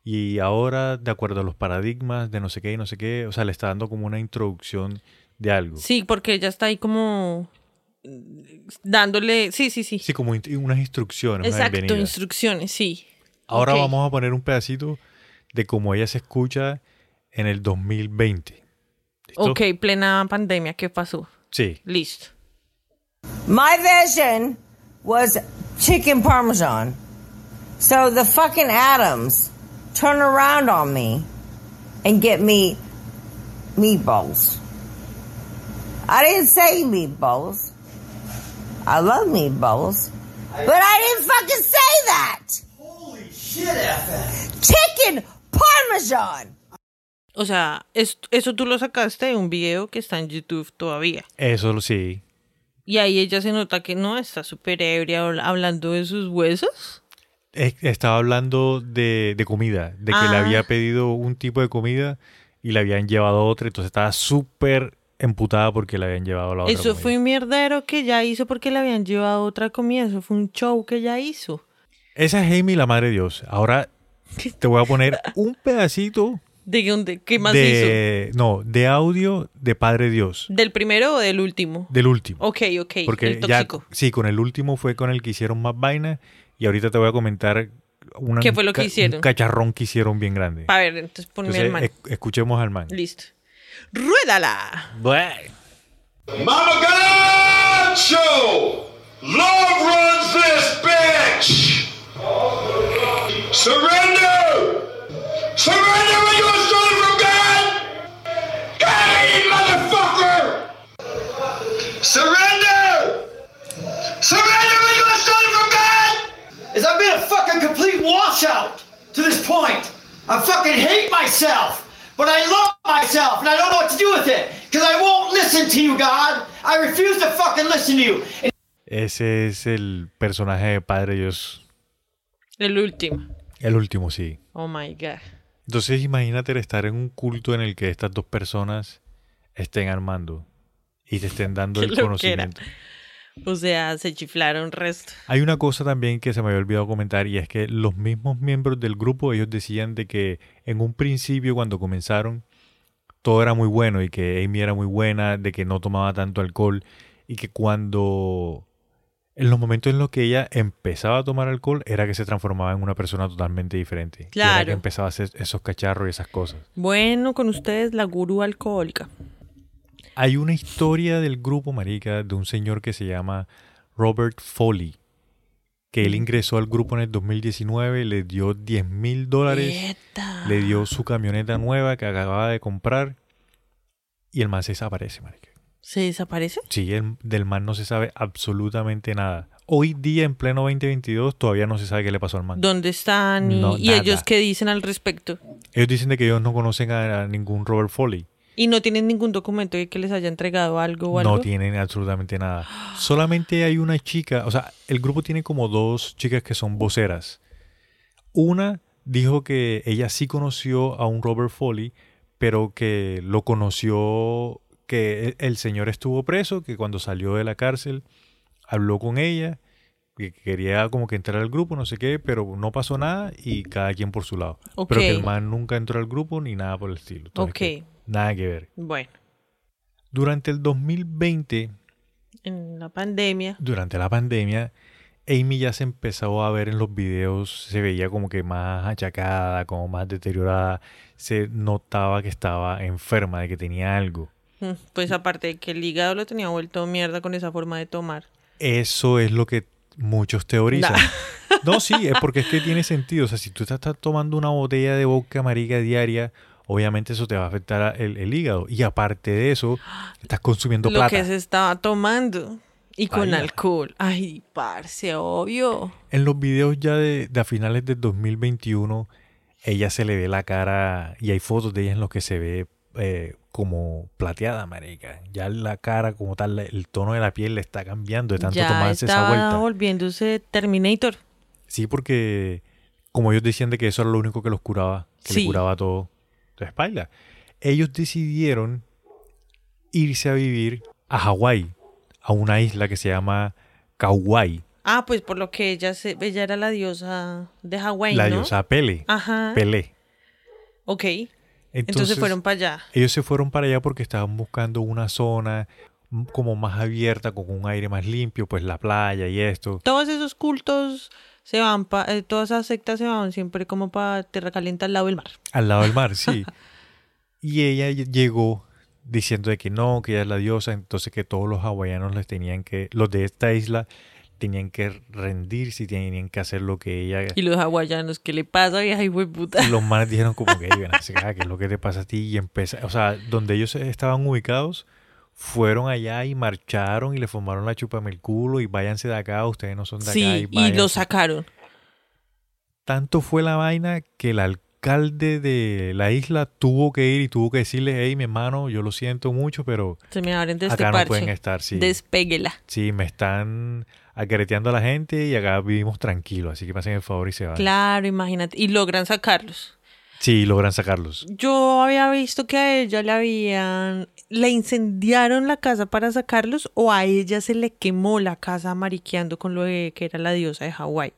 Y ahora, de acuerdo a los paradigmas de no sé qué y no sé qué, o sea, le está dando como una introducción de algo. Sí, porque ella está ahí como mm, dándole, sí, sí, sí. Sí, como in- unas instrucciones. Exacto, instrucciones, sí. Ahora vamos a poner un pedacito de cómo ella se escucha en el 2020. ¿Listo? Ok, plena pandemia, ¿qué pasó? Sí. Listo. My vision was chicken parmesan. So the fucking Adams turn around on me and get me meatballs. I didn't say meatballs. I love meatballs. But I didn't fucking say that! Holy shit, Chicken parmesan! O sea, es- eso tú lo sacaste de un video que está en YouTube todavía. Eso sí. Y ahí ella se nota que no está súper ebria habl- hablando de sus huesos. Es- Estaba hablando de, de comida, de que le Ah. había pedido un tipo de comida y le habían llevado otra, entonces estaba súper emputada porque le habían llevado la otra. Eso fue un mierdero que ella hizo porque le habían llevado otra comida. Eso fue un show que ella hizo. Esa es Amy, la madre de Dios. Ahora te voy a poner un pedacito ¿De dónde? ¿Qué más hizo? de, no, de audio de Padre Dios, ¿Del primero o del último? del último. Ok, ok. Porque el ya, tóxico. sí, con el último fue con el que hicieron más vaina y ahorita te voy a comentar una, ¿Qué fue lo que hicieron? Un cacharrón que hicieron bien grande. A ver, entonces ponme Entonces, al man. escuchemos al man. Listo. ¡Ruédala! Mama God Show! Love runs this bitch! Surrender! Surrender when you are stolen from God! Hey, motherfucker! Surrender! Surrender when you are stolen from God! is I've been a fucking complete washout to this point. I fucking hate myself, but I love myself and I don't know what to do with it because I won't listen to you, God. I refuse to fucking listen to you. And Ese es el personaje de Padre Dios. El último. El último, sí. Oh my God. Entonces imagínate estar en un culto en el que estas dos personas estén armando y te estén dando el conocimiento. O sea, se chiflaron resto. Hay una cosa también que se me había olvidado comentar y es que los mismos miembros del grupo, ellos decían de que en un principio cuando comenzaron todo era muy bueno y que Amy era muy buena, de que no tomaba tanto alcohol y que cuando en los momentos en los que ella empezaba a tomar alcohol era que se transformaba en una persona totalmente diferente. Y era Claro. que empezaba a hacer esos cacharros y esas cosas. Bueno, con ustedes la gurú alcohólica. Hay una historia del grupo, marica, de un señor que se llama Robert Foley, que él ingresó al grupo en el 2019, le dio 10 mil dólares, le dio su camioneta nueva que acababa de comprar y el man se desaparece, marica. ¿Se desaparece? Sí, el- del man no se sabe absolutamente nada. Hoy día, en pleno 2022, todavía no se sabe qué le pasó al man. ¿Dónde están? ¿Y, No, y ellos qué dicen al respecto? Ellos dicen de que ellos no conocen a, a ningún Robert Foley. ¿Y no tienen ningún documento de que les haya entregado algo o algo? No tienen absolutamente nada. Solamente hay una chica, o sea, el grupo tiene como dos chicas que son voceras. Una dijo que ella sí conoció a un Robert Foley, pero que lo conoció, que el- el señor estuvo preso, que cuando salió de la cárcel habló con ella, que quería como que entrar al grupo, no sé qué, pero no pasó nada y cada quien por su lado. Pero que el man nunca entró al grupo ni nada por el estilo. Entonces, Ok. que nada que ver. Bueno, Durante el 2020 en la pandemia. durante la pandemia, Amy ya se empezó a ver en los videos, se veía como que más achacada, como más deteriorada, se notaba que estaba enferma, de que tenía algo. Pues aparte de que el hígado lo tenía vuelto mierda con esa forma de tomar. Eso es lo que muchos teorizan. No, sí, es porque es que tiene sentido. O sea, si tú estás estás tomando una botella de vodka marica diaria, obviamente eso te va a afectar el, el hígado. Y aparte de eso, estás consumiendo Lo plata. que se estaba tomando. Y con alcohol. Ay, parce, obvio. En los videos ya de, de a finales del 2021, ella se le ve la cara y hay fotos de ella en los que se ve eh, como plateada, marica. Ya la cara como tal, el tono de la piel le está cambiando de tanto ya tomarse esa vuelta. volviéndose Terminator. Sí, porque como ellos decían de que eso era lo único que los curaba, que Sí. le curaba todo la espalda. Ellos decidieron irse a vivir a Hawái, a una isla que se llama Kauai, Ah, pues por lo que ella, se, ella era la diosa de Hawái, la ¿no? diosa Pele. Ajá. Pelé. Ok. Entonces, fueron para allá. Ellos se fueron para allá porque estaban buscando una zona m- como más abierta, con un aire más limpio, pues la playa y esto. Todos esos cultos se van, pa, eh, todas esas sectas se van siempre como para Tierra Caliente al lado del mar. Al lado del mar, sí. y ella ll- llegó diciendo de que no, que ella es la diosa, entonces que todos los hawaianos les tenían que, los de esta isla, tenían que rendirse y tenían que hacer lo que ella... Y los hawaianos, ¿qué le pasa, vieja puta? Y los manes dijeron como que, "Ey, ven acá, ¿qué es lo que te pasa a ti? Y empezó, o sea, donde ellos estaban ubicados, fueron allá y marcharon y le formaron la chupame el culo y váyanse de acá, ustedes no son de acá. Sí, y y váyanse". lo sacaron. Tanto fue la vaina que el alcalde de la isla tuvo que ir y tuvo que decirle, hey, mi hermano, yo lo siento mucho, pero Se me abren de este acá no parche. pueden estar, sí. Despéguela. Sí, me están acareteando a la gente y acá vivimos tranquilos, así que me hacen el favor y se van. Claro, imagínate. Y logran sacarlos. Sí, logran sacarlos. Yo había visto que a ella le habían... ¿Le incendiaron la casa para sacarlos o a ella se le quemó la casa mariqueando con lo de que era la diosa de Hawái?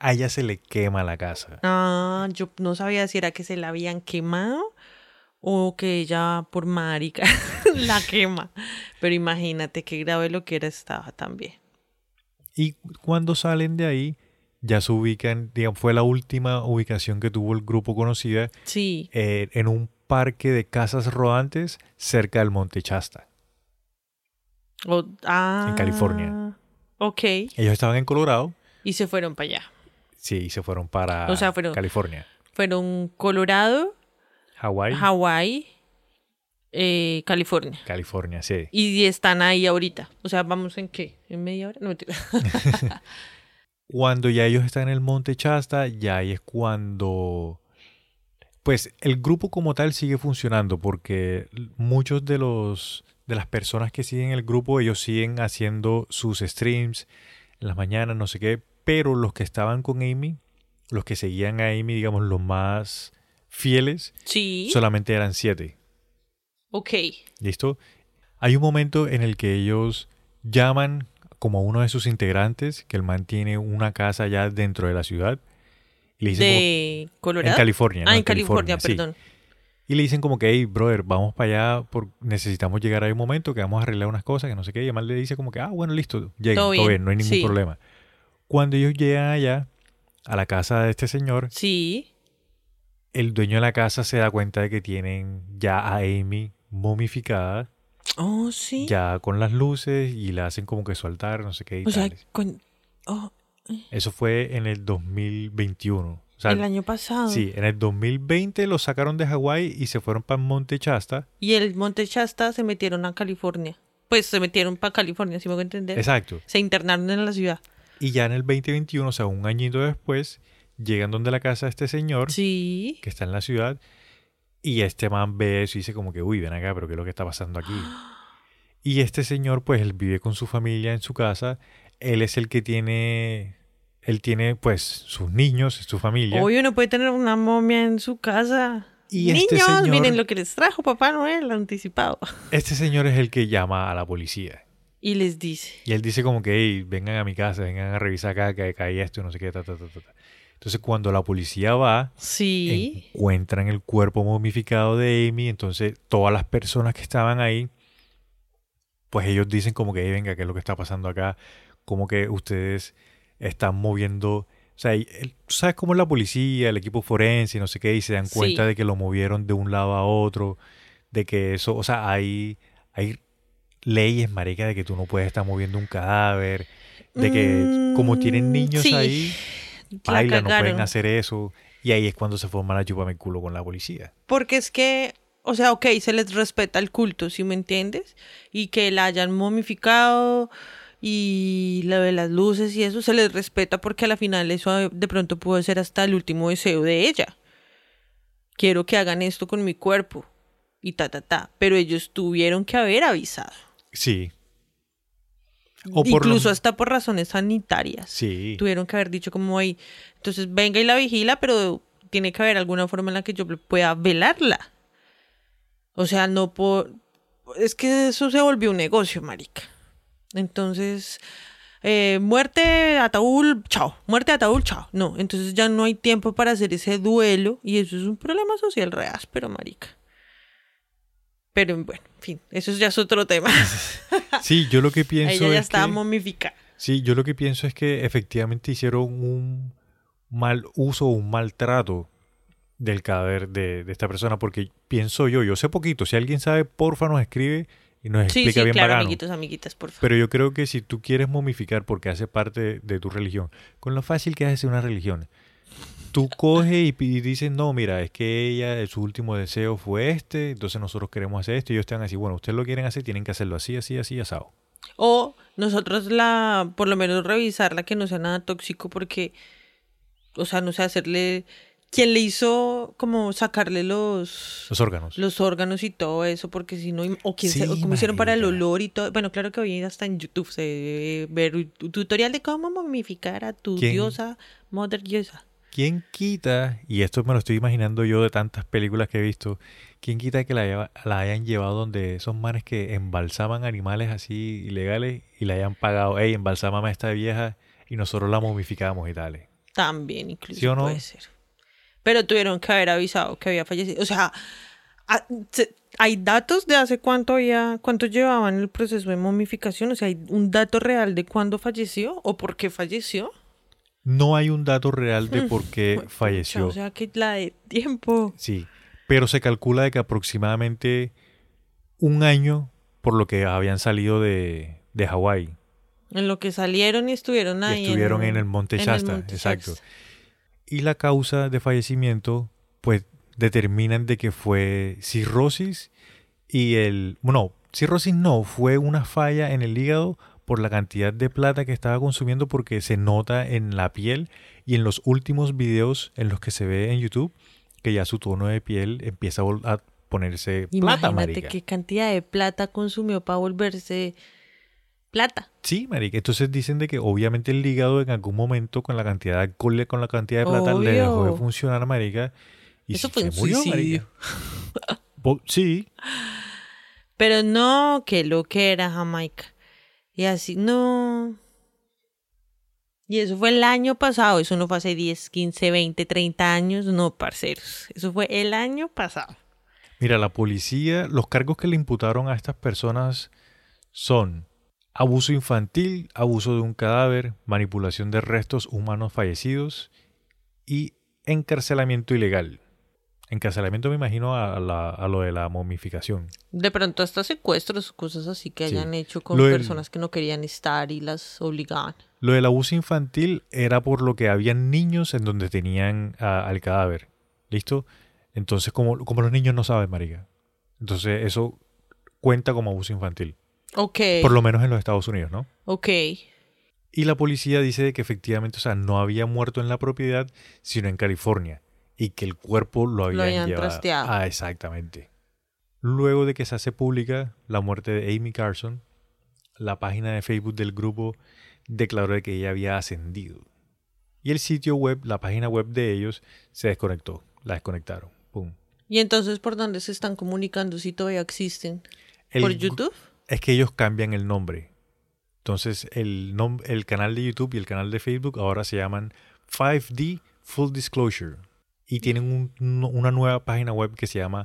A ella se le quema la casa. Ah, yo no sabía si era que se la habían quemado o que ella por marica la quema. Pero imagínate qué grave lo que era estaba también. Y cuando salen de ahí, ya se ubican, digamos, fue la última ubicación que tuvo el grupo conocida Sí. eh, en un parque de casas rodantes cerca del Monte Chasta. O- ah, En California. Ok. Ellos estaban en Colorado, Y se fueron para allá. sí, y se fueron para O sea, fueron- California. Fueron Colorado, Hawái, Hawái, eh, California. California, sí. Y están ahí ahorita. O sea, ¿vamos en qué? ¿En media hora? No, mentira. Cuando ya ellos están en el Monte Chasta, ya ahí es cuando... Pues el grupo como tal sigue funcionando porque muchos de los de las personas que siguen el grupo, ellos siguen haciendo sus streams en las mañanas, no sé qué, pero los que estaban con Amy, los que seguían a Amy, digamos, los más fieles, Sí. solamente eran siete. Ok. ¿Listo? Hay un momento en el que ellos llaman como uno de sus integrantes, que el man tiene una casa ya dentro de la ciudad. Y le dicen como- De Colorado. en California. Ah, ¿no? en California, perdón. Y le dicen como que, hey, brother, vamos para allá, por, necesitamos llegar a un momento que vamos a arreglar unas cosas, que no sé qué. Y el man le dice como que, ah, bueno, listo, lleguen, Todo todo bien, bien, no hay ningún sí. problema. Cuando ellos llegan allá, a la casa de este señor, Sí. El dueño de la casa se da cuenta de que tienen ya a Amy momificada, Oh, sí. ya con las luces, y la hacen como que su altar, no sé qué. Y o sea, con... oh, Eso fue en el 2021. O sea, el año pasado. Sí, en el 2020 los sacaron de Hawái y se fueron para Monte Chasta. Y el Monte Shasta se metieron a California. Pues se metieron para California, si me voy a entender. Exacto. Se internaron en la ciudad. Y ya en el 2021, o sea, un añito después, llegan donde la casa de este señor, Sí. que está en la ciudad, y este man ve eso y dice como que, uy, ven acá, pero ¿qué es lo que está pasando aquí? Y este señor, pues, él vive con su familia en su casa. Él es el que tiene, él tiene, pues, sus niños, su familia. Hoy uno puede tener una momia en su casa. Y Niños, este señor- miren lo que les trajo Papá Noel anticipado. Este señor es el que llama a la policía. Y les dice. Y él dice como que, hey, vengan a mi casa, vengan a revisar acá, que hay esto, no sé qué, ta, ta, ta, ta". Entonces cuando la policía va, Sí. encuentran el cuerpo momificado de Amy, entonces todas las personas que estaban ahí, pues ellos dicen como que, venga, ¿qué es lo que está pasando acá? Como que ustedes están moviendo, o sea, tú sabes cómo es la policía, el equipo forense, no sé qué, y se dan Sí. cuenta de que lo movieron de un lado a otro, de que eso, o sea, hay, hay leyes, marica, de que tú no puedes estar moviendo un cadáver, de que como tienen Mm, niños sí. ahí, baila, no pueden hacer eso. Y ahí es cuando se forma la chupame el culo con la policía. Porque es que, o sea, ok, se les respeta el culto, ¿sí me entiendes? Y que la hayan momificado y lo de las luces y eso se les respeta porque a la final eso de pronto pudo ser hasta el último deseo de ella. Quiero que hagan esto con mi cuerpo y ta, ta, ta. Pero ellos tuvieron que haber avisado. Sí. O por Incluso hasta por razones sanitarias. Sí. Tuvieron que haber dicho como ahí, entonces venga y la vigila, pero tiene que haber alguna forma en la que yo pueda velarla. O sea, no por... Es que eso se volvió un negocio, marica. Entonces, eh, muerte, ataúd, chao, muerte, ataúd, chao. No, entonces ya no hay tiempo para hacer ese duelo y eso es un problema social re áspero, marica. Pero bueno, en fin, eso ya es otro tema. Sí, yo lo que pienso Ella ya es estaba que... momificada. Sí, yo lo que pienso es que efectivamente hicieron un mal uso, un maltrato del cadáver de, de esta persona, porque pienso yo, yo sé poquito, si alguien sabe, porfa nos escribe y nos explica sí, bien claro, bacano. amiguitos, amiguitas, por favor. Pero yo creo que si tú quieres momificar porque hace parte de tu religión, con lo fácil que es hacer una religión, tú coges y, dices, no, mira, es que ella, su último deseo fue este, entonces nosotros queremos hacer esto, y ellos te van a decir, bueno, ustedes lo quieren hacer, tienen que hacerlo así, así, así, asado. O nosotros la, por lo menos revisarla que no sea nada tóxico porque, o sea, no sé, hacerle, quien le hizo como sacarle los, Los órganos. los órganos y todo eso, porque si no, o quién Sí, cómo hicieron para el olor y todo. Bueno, claro que hoy hasta en YouTube se debe ver un tutorial de cómo momificar a tu ¿Quién? diosa, mother diosa. ¿Quién quita, y esto me lo estoy imaginando yo de tantas películas que he visto, quién quita que la, lleva- la hayan llevado donde esos manes que embalsaman animales así ilegales y le hayan pagado, hey, embalsámame a esta vieja y nosotros la momificamos y tal. También, incluso ¿Sí o no? puede ser. Pero tuvieron que haber avisado que había fallecido. O sea, hay datos de hace cuánto había, cuánto llevaban el proceso de momificación. O sea, hay un dato real de cuándo falleció o por qué falleció. No hay un dato real de por qué falleció. O sea, que la de tiempo. Sí, pero se calcula de que aproximadamente un año por lo que habían salido de, de Hawái. En lo que salieron y estuvieron Y ahí. estuvieron en el Monte en el Shasta, Monte exacto. Shasta. Y la causa de fallecimiento, pues determinan de que fue cirrosis y el... Bueno, cirrosis no, fue una falla en el hígado por la cantidad de plata que estaba consumiendo porque se nota en la piel y en los últimos videos en los que se ve en YouTube que ya su tono de piel empieza a, ponerse plata, Imagínate marica. qué cantidad de plata consumió para volverse plata. Sí, marica. Entonces dicen de que obviamente el hígado en algún momento con la cantidad de alcohol y con la cantidad de plata le dejó de funcionar, marica. Y Eso fue se un murió, suicidio. marica. Sí, Pero no, que lo que era Jamaica. Y así, no. Y eso fue el año pasado, eso no fue hace 10, 15, 20, 30 años, no, parceros. Eso fue el año pasado. Mira, la policía, los cargos que le imputaron a estas personas son abuso infantil, abuso de un cadáver, manipulación de restos humanos fallecidos y encarcelamiento ilegal. Encarcelamiento me imagino a, la- a lo de la momificación. De pronto hasta secuestros, cosas así que Sí. hayan hecho con del- personas que no querían estar y las obligaban. Lo del abuso infantil era por lo que habían niños en donde tenían a- al cadáver. ¿Listo? Entonces, como, como los niños no saben, marica. Entonces, eso cuenta como abuso infantil. Ok. Por lo menos en los Estados Unidos, ¿no? Ok. Y la policía dice que efectivamente, o sea, no había muerto en la propiedad, sino en California. Y que el cuerpo lo habían, habían llevado. trasteado. Ah, exactamente. Luego de que se hace pública la muerte de Amy Carson, la página de Facebook del grupo declaró de que ella había ascendido. Y el sitio web, la página web de ellos, se desconectó. La desconectaron. Pum. ¿Y entonces por dónde se están comunicando si todavía existen? El ¿Por YouTube? Es que ellos cambian el nombre. Entonces, el, nom- el canal de YouTube y el canal de Facebook ahora se llaman 5D Full Disclosure. Y tienen un- una nueva página web que se llama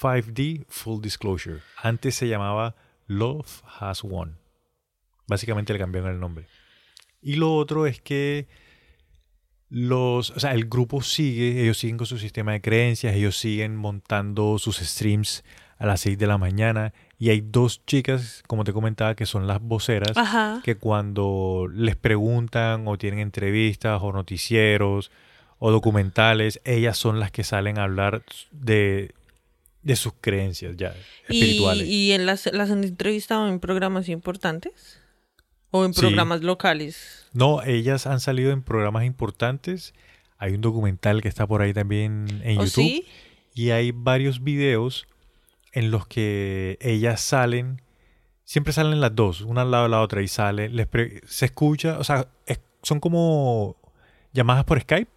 5D Full Disclosure. Antes se llamaba Love Has Won. Básicamente le cambiaron el nombre. Y lo otro es que los, o sea, el grupo sigue, ellos siguen con su sistema de creencias, ellos siguen montando sus streams a las 6 de la mañana y hay dos chicas, como te comentaba, que son las voceras, Ajá. que cuando les preguntan o tienen entrevistas o noticieros o documentales, ellas son las que salen a hablar de, de sus creencias ya ¿Y, espirituales. y en las, las han entrevistado en programas importantes? ¿O en Sí. programas locales? No, ellas han salido en programas importantes. Hay un documental que está por ahí también en ¿O YouTube. sí? Y hay varios videos en los que ellas salen, siempre salen las dos, una al lado de la otra, y sale, les se escucha, o sea, es- son como llamadas por Skype,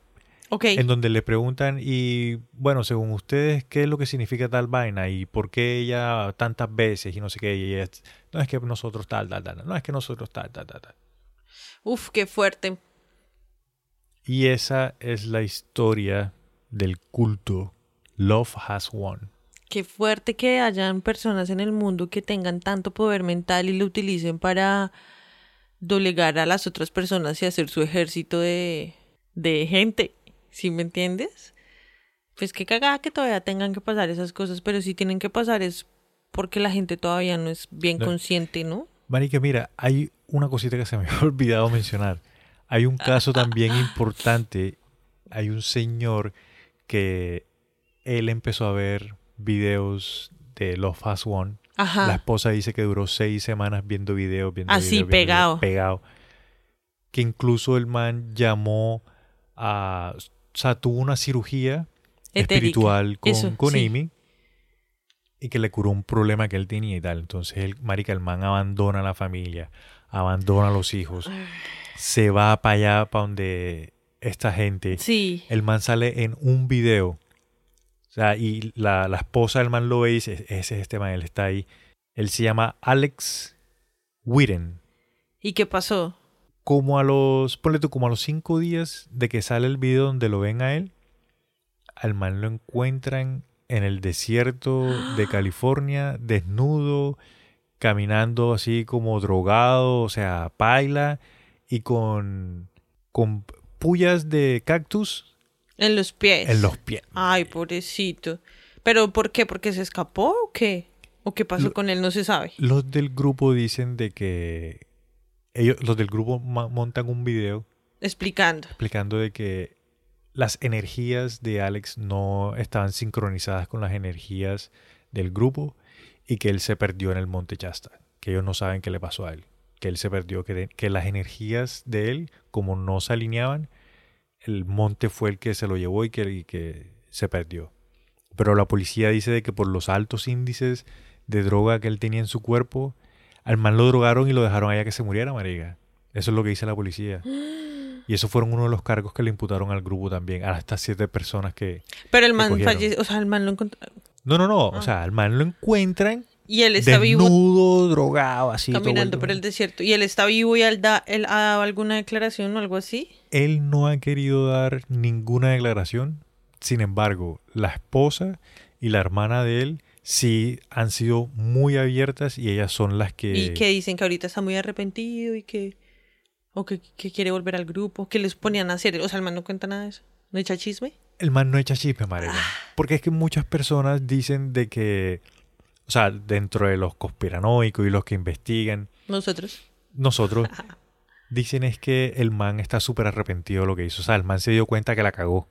Ok. en donde le preguntan, y bueno, según ustedes, ¿qué es lo que significa tal vaina? ¿Y por qué ella tantas veces? Y no sé qué, y ella, no es que nosotros tal, tal, tal, no es que nosotros tal, tal, tal, tal. Uf, qué fuerte. Y esa es la historia del culto Love Has Won. Qué fuerte que hayan personas en el mundo que tengan tanto poder mental y lo utilicen para doblegar a las otras personas y hacer su ejército de, de gente. ¿Sí me entiendes? Pues qué cagada que todavía tengan que pasar esas cosas, pero si tienen que pasar es porque la gente todavía no es bien No. consciente, ¿no? Marica, mira, hay una cosita que se me había olvidado mencionar. Hay un caso también importante. Hay un señor que él empezó a ver videos de Has Won. Ajá. La esposa dice que duró seis semanas viendo videos, viendo Así, videos, pegado. videos, pegado. Que incluso el man llamó a... O sea, tuvo una cirugía Etérica. espiritual con, Eso, con sí. Amy y que le curó un problema que él tenía y tal. Entonces, el marica, el man abandona a la familia, abandona a los hijos, se va para allá, para donde esta gente. Sí. El man sale en un video. O sea, y la, la esposa del man lo ve y dice, ese es este man, él está ahí. Él se llama Alex Witten. ¿Y qué pasó? Como a los, ponle tú, como a los cinco días de que sale el video donde lo ven a él, al man lo encuentran en el desierto de California, desnudo, caminando así como drogado, o sea, paila, y con, con pullas de cactus En los pies. en los pies. Ay, pobrecito. ¿Pero por qué? ¿Porque se escapó o qué? ¿O qué pasó Lo- con él? No se sabe. Los del grupo dicen de que ellos, los del grupo montan un video Explicando. explicando de que las energías de Alex no estaban sincronizadas con las energías del grupo y que él se perdió en el Monte Chasta, que ellos no saben qué le pasó a él, que él se perdió, que, que las energías de él, como no se alineaban, el monte fue el que se lo llevó y que, y que se perdió. Pero la policía dice de que por los altos índices de droga que él tenía en su cuerpo, al man lo drogaron y lo dejaron allá que se muriera, marica. Eso es lo que dice la policía. Y eso fueron uno de los cargos que le imputaron al grupo también, a estas siete personas que... Pero el man falleció. O sea, el man lo encontró. No, no, no, o sea, al man lo encuentran Y él está vivo desnudo, drogado, así. caminando por el desierto. Y él está vivo y él, da, él ha dado alguna declaración o algo así. Él no ha querido dar ninguna declaración, sin embargo, la esposa y la hermana de él sí han sido muy abiertas y ellas son las que... Y que dicen que ahorita está muy arrepentido y que. O que, que quiere volver al grupo. Que les ponían a hacer. O sea, el man no cuenta nada de eso. ¿No echa chisme? El man no echa chisme, marica. Ah. Porque es que muchas personas dicen de que, o sea, dentro de los conspiranoicos y los que investigan, Nosotros. nosotros dicen es que el man está súper arrepentido de lo que hizo. O sea, el man se dio cuenta que la cagó.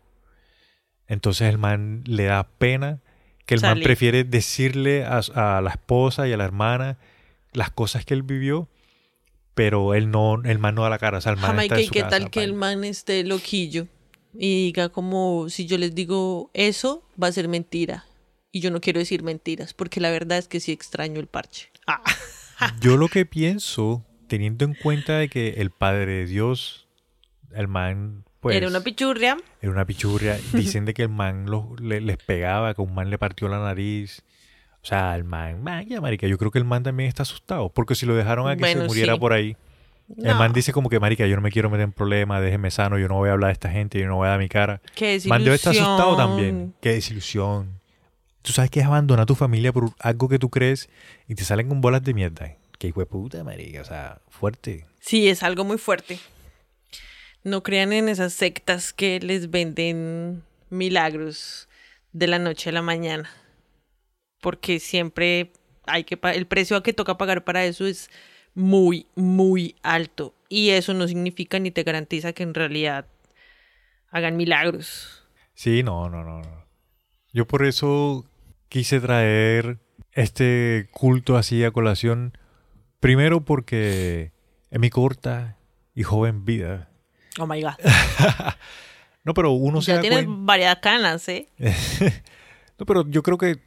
Entonces el man le da pena que el man prefiere decirle a, a la esposa y a la hermana las cosas que él vivió, pero él no, el man no da la cara. O sea, el man está Jamaica, en ¿y su qué casa, tal que el man esté loquillo? Y diga como, si yo les digo eso, va a ser mentira. Y yo no quiero decir mentiras, porque la verdad es que sí extraño el parche. Ah. Yo lo que pienso, teniendo en cuenta de que el Padre de Dios, el man, pues... Era una pichurria. Era una pichurria. Dicen de que el man los- le- les pegaba, que un man le partió la nariz. O sea, el man, man, ya marica, yo creo que el man también está asustado. Porque si lo dejaron a que Bueno, se muriera sí. por ahí, el man dice como que, marica, yo no me quiero meter en problemas, déjeme sano, yo no voy a hablar de esta gente, yo no voy a dar mi cara. Qué El man debe estar asustado desilusión. también. Qué desilusión. Tú sabes que es abandonar a tu familia por algo que tú crees y te salen con bolas de mierda. Qué hijo de puta, marica. O sea, fuerte. Sí, es algo muy fuerte. No crean en esas sectas que les venden milagros de la noche a la mañana. Porque siempre hay que el precio a que toca pagar para eso es muy, muy alto. Y eso no significa ni te garantiza que en realidad hagan milagros. Sí, no, no, no. Yo por eso quise traer este culto así a colación. Primero porque en mi corta y joven vida. Oh my god. No, pero uno se ya da tienes cuenta. varias canas, ¿eh? No, pero yo creo que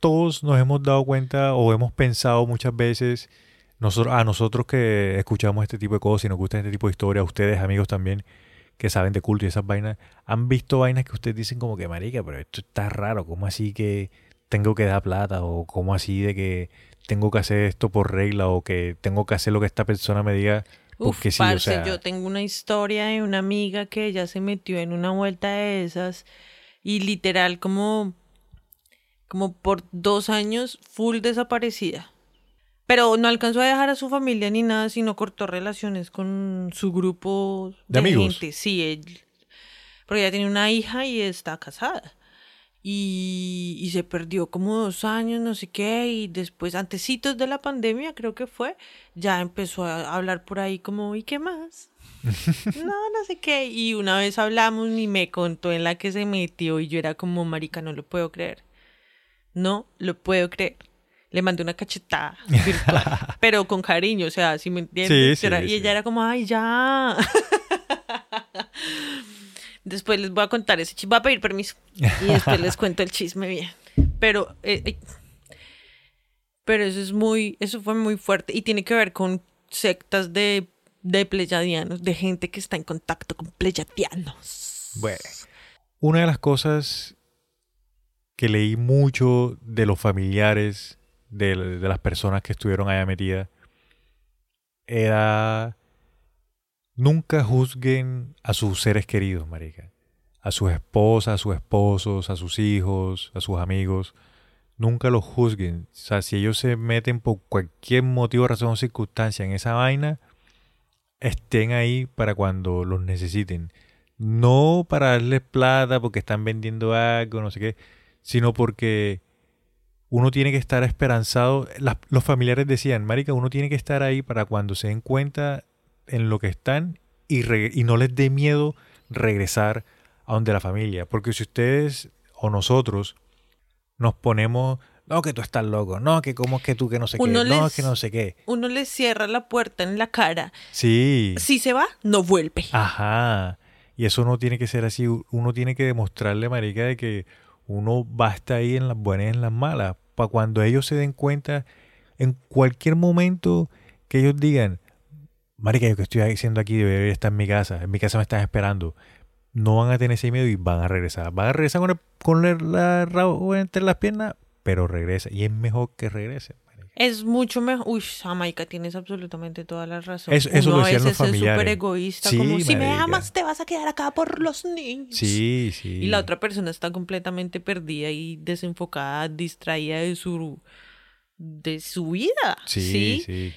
todos nos hemos dado cuenta o hemos pensado muchas veces, nosotros, a nosotros que escuchamos este tipo de cosas y nos gusta este tipo de historias, ustedes amigos también que saben de culto y esas vainas, han visto vainas que ustedes dicen como que, marica, pero esto está raro, ¿cómo así que tengo que dar plata? O ¿cómo así de que tengo que hacer esto por regla? O que tengo que hacer lo que esta persona me diga Uf, Porque sí, parce, o sea, yo tengo una historia de una amiga que ella se metió en una vuelta de esas y literal como, como por dos años full desaparecida. Pero no alcanzó a dejar a su familia ni nada, sino cortó relaciones con su grupo ¿De amigos? gente. Sí, él, porque ella tiene una hija y está casada. Y, y se perdió como dos años, no sé qué, y después, antecitos de la pandemia, creo que fue, ya empezó a hablar por ahí como, ¿y qué más? no, no sé qué. Y una vez hablamos y me contó en la que se metió y yo era como, marica, no lo puedo creer. No lo puedo creer. Le mandé una cachetada virtual, pero con cariño, o sea, si me entiendes. Sí, sí, y sí. ella era como, ay, ya. Después les voy a contar ese chisme. Voy a pedir permiso. Y después les cuento el chisme bien. Pero, eh, eh, pero eso es muy, eso fue muy fuerte. Y tiene que ver con sectas de, de pleyadianos, de gente que está en contacto con pleyadianos. Bueno, una de las cosas que leí mucho de los familiares de, de las personas que estuvieron allá metidas era nunca juzguen a sus seres queridos, marica. A sus esposas, a sus esposos, a sus hijos, a sus amigos. Nunca los juzguen. O sea, si ellos se meten por cualquier motivo, razón o circunstancia en esa vaina, estén ahí para cuando los necesiten. No para darles plata porque están vendiendo algo, no sé qué, sino porque uno tiene que estar esperanzado. Los familiares decían, Marica, uno tiene que estar ahí para cuando se den cuenta en lo que están y, no les dé miedo regresar a donde la familia. Porque si ustedes o nosotros nos ponemos, no, que tú estás loco, no, que cómo es que tú que no sé Uno qué, no, les- que no sé qué. Uno les cierra la puerta en la cara. Sí. Si se va, no vuelve. Ajá. Y eso no tiene que ser así. Uno tiene que demostrarle, marica, de que uno va a estar ahí en las buenas y en las malas. Para cuando ellos se den cuenta, en cualquier momento que ellos digan, marica, yo que estoy haciendo aquí debería estar en mi casa. En mi casa me están esperando. No van a tener ese miedo y van a regresar. Van a regresar con, el, con el- la rabo entre las piernas, pero regresa. Y es mejor que regrese. marica. Es mucho mejor. Uy, Jamaica, tienes absolutamente toda la razón. Eso- eso Uno lo a decían los veces es súper familiares. egoísta. Sí, como, si me marica. amas, te vas a quedar acá por los niños. Sí, sí. Y la otra persona está completamente perdida y desenfocada, distraída de su de su vida. Sí, ¿sí? sí.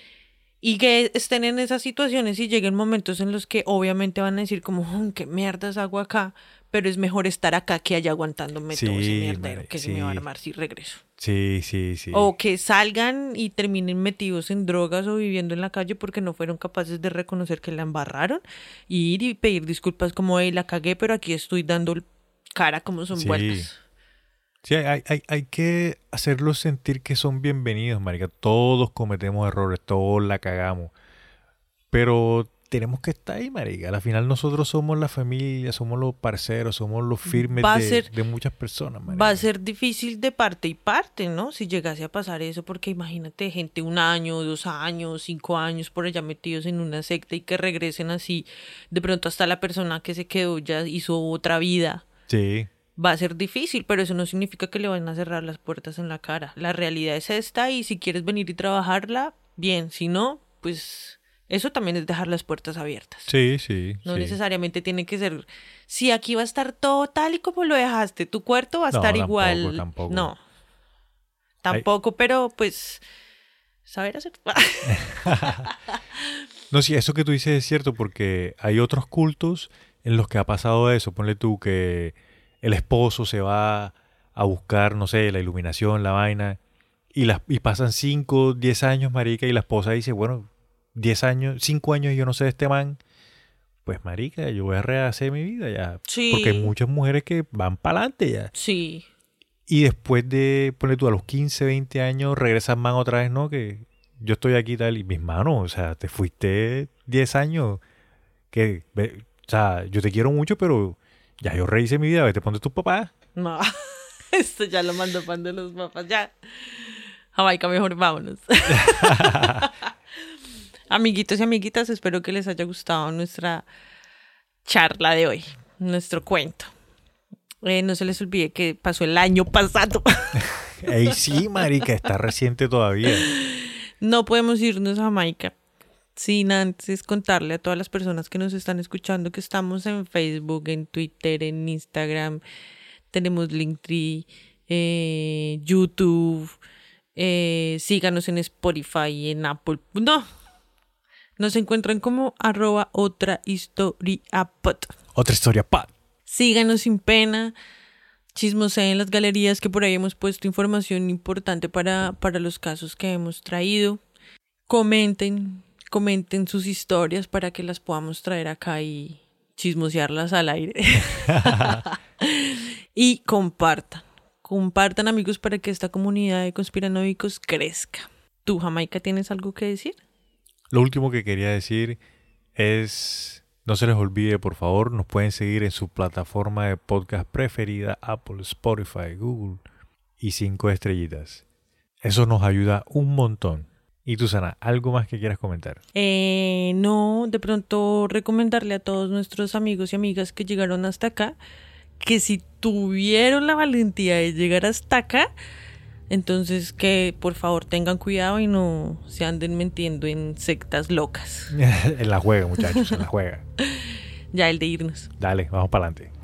Y que estén en esas situaciones y lleguen momentos en los que obviamente van a decir como, "Mm, qué mierdas hago acá, pero es mejor estar acá que allá aguantándome todo ese mierdero que se me va a armar si regreso. Sí, sí, sí. O que salgan y terminen metidos en drogas o viviendo en la calle porque no fueron capaces de reconocer que la embarraron y ir y pedir disculpas como, hey, la cagué, pero aquí estoy dando cara como son Sí. vueltas. Sí, hay, hay, hay que hacerlos sentir que son bienvenidos, marica. Todos cometemos errores, todos la cagamos. Pero tenemos que estar ahí, marica. Al final nosotros somos la familia, somos los parceros, somos los firmes Va a de, ser- de muchas personas, marica. Va a ser difícil de parte y parte, ¿no? Si llegase a pasar eso, porque imagínate gente un año, dos años, cinco años por allá metidos en una secta y que regresen así. De pronto hasta la persona que se quedó ya hizo otra vida. Sí, Va a ser difícil, pero eso no significa que le van a cerrar las puertas en la cara. La realidad es esta y si quieres venir y trabajarla, bien. Si no, pues eso también es dejar las puertas abiertas. sí, sí. No sí. necesariamente tiene que ser. Si aquí va a estar todo tal y como lo dejaste, tu cuarto va a No, estar tampoco, igual. tampoco. No. Tampoco, pero pues. Saber hacer. No, sí, eso que tú dices es cierto porque hay otros cultos en los que ha pasado eso. Ponle tú que el esposo se va a buscar, no sé, la iluminación, la vaina, y, las, y pasan 5, 10 años, marica, y la esposa dice, bueno, 10 años, 5 años y yo no sé de este man. Pues, marica, yo voy a rehacer mi vida ya. Sí. Porque hay muchas mujeres que van para adelante ya. sí. Y después de, ponle tú, a los 15, 20 años, regresan man otra vez, ¿no? Que yo estoy aquí tal, y mis manos, o sea, te fuiste 10 años, que, o sea, yo te quiero mucho, pero ya yo rehice mi vida, vete, ponte tus papás. No. Esto ya lo mando pan de los papás. Ya. Jamaica, mejor vámonos. Amiguitos y amiguitas, espero que les haya gustado nuestra charla de hoy, nuestro cuento. Eh, no se les olvide que pasó el año pasado. Ey, sí, marica, está reciente todavía. No podemos irnos a Jamaica sin antes contarle a todas las personas que nos están escuchando que estamos en Facebook, en Twitter, en Instagram, tenemos Linktree, eh, YouTube, eh, síganos en Spotify, en Apple. No, nos encuentran como arroba otra historia pot. Otra historia, pa. Síganos sin pena. Chismoseen en las galerías que por ahí hemos puesto información importante para, para los casos que hemos traído. Comenten, comenten sus historias para que las podamos traer acá y chismosearlas al aire. y compartan. Compartan amigos para que esta comunidad de conspiranoicos crezca. ¿Tú, Jamaica, tienes algo que decir? Lo último que quería decir es, no se les olvide, por favor, nos pueden seguir en su plataforma de podcast preferida, Apple, Spotify, Google, y cinco estrellitas. Eso nos ayuda un montón. Y tú, Sana, ¿algo más que quieras comentar? Eh, no, de pronto recomendarle a todos nuestros amigos y amigas que llegaron hasta acá que si tuvieron la valentía de llegar hasta acá, entonces que por favor tengan cuidado y no se anden metiendo en sectas locas. en la juega, muchachos, en la juega. ya el de irnos. Dale, vamos para adelante.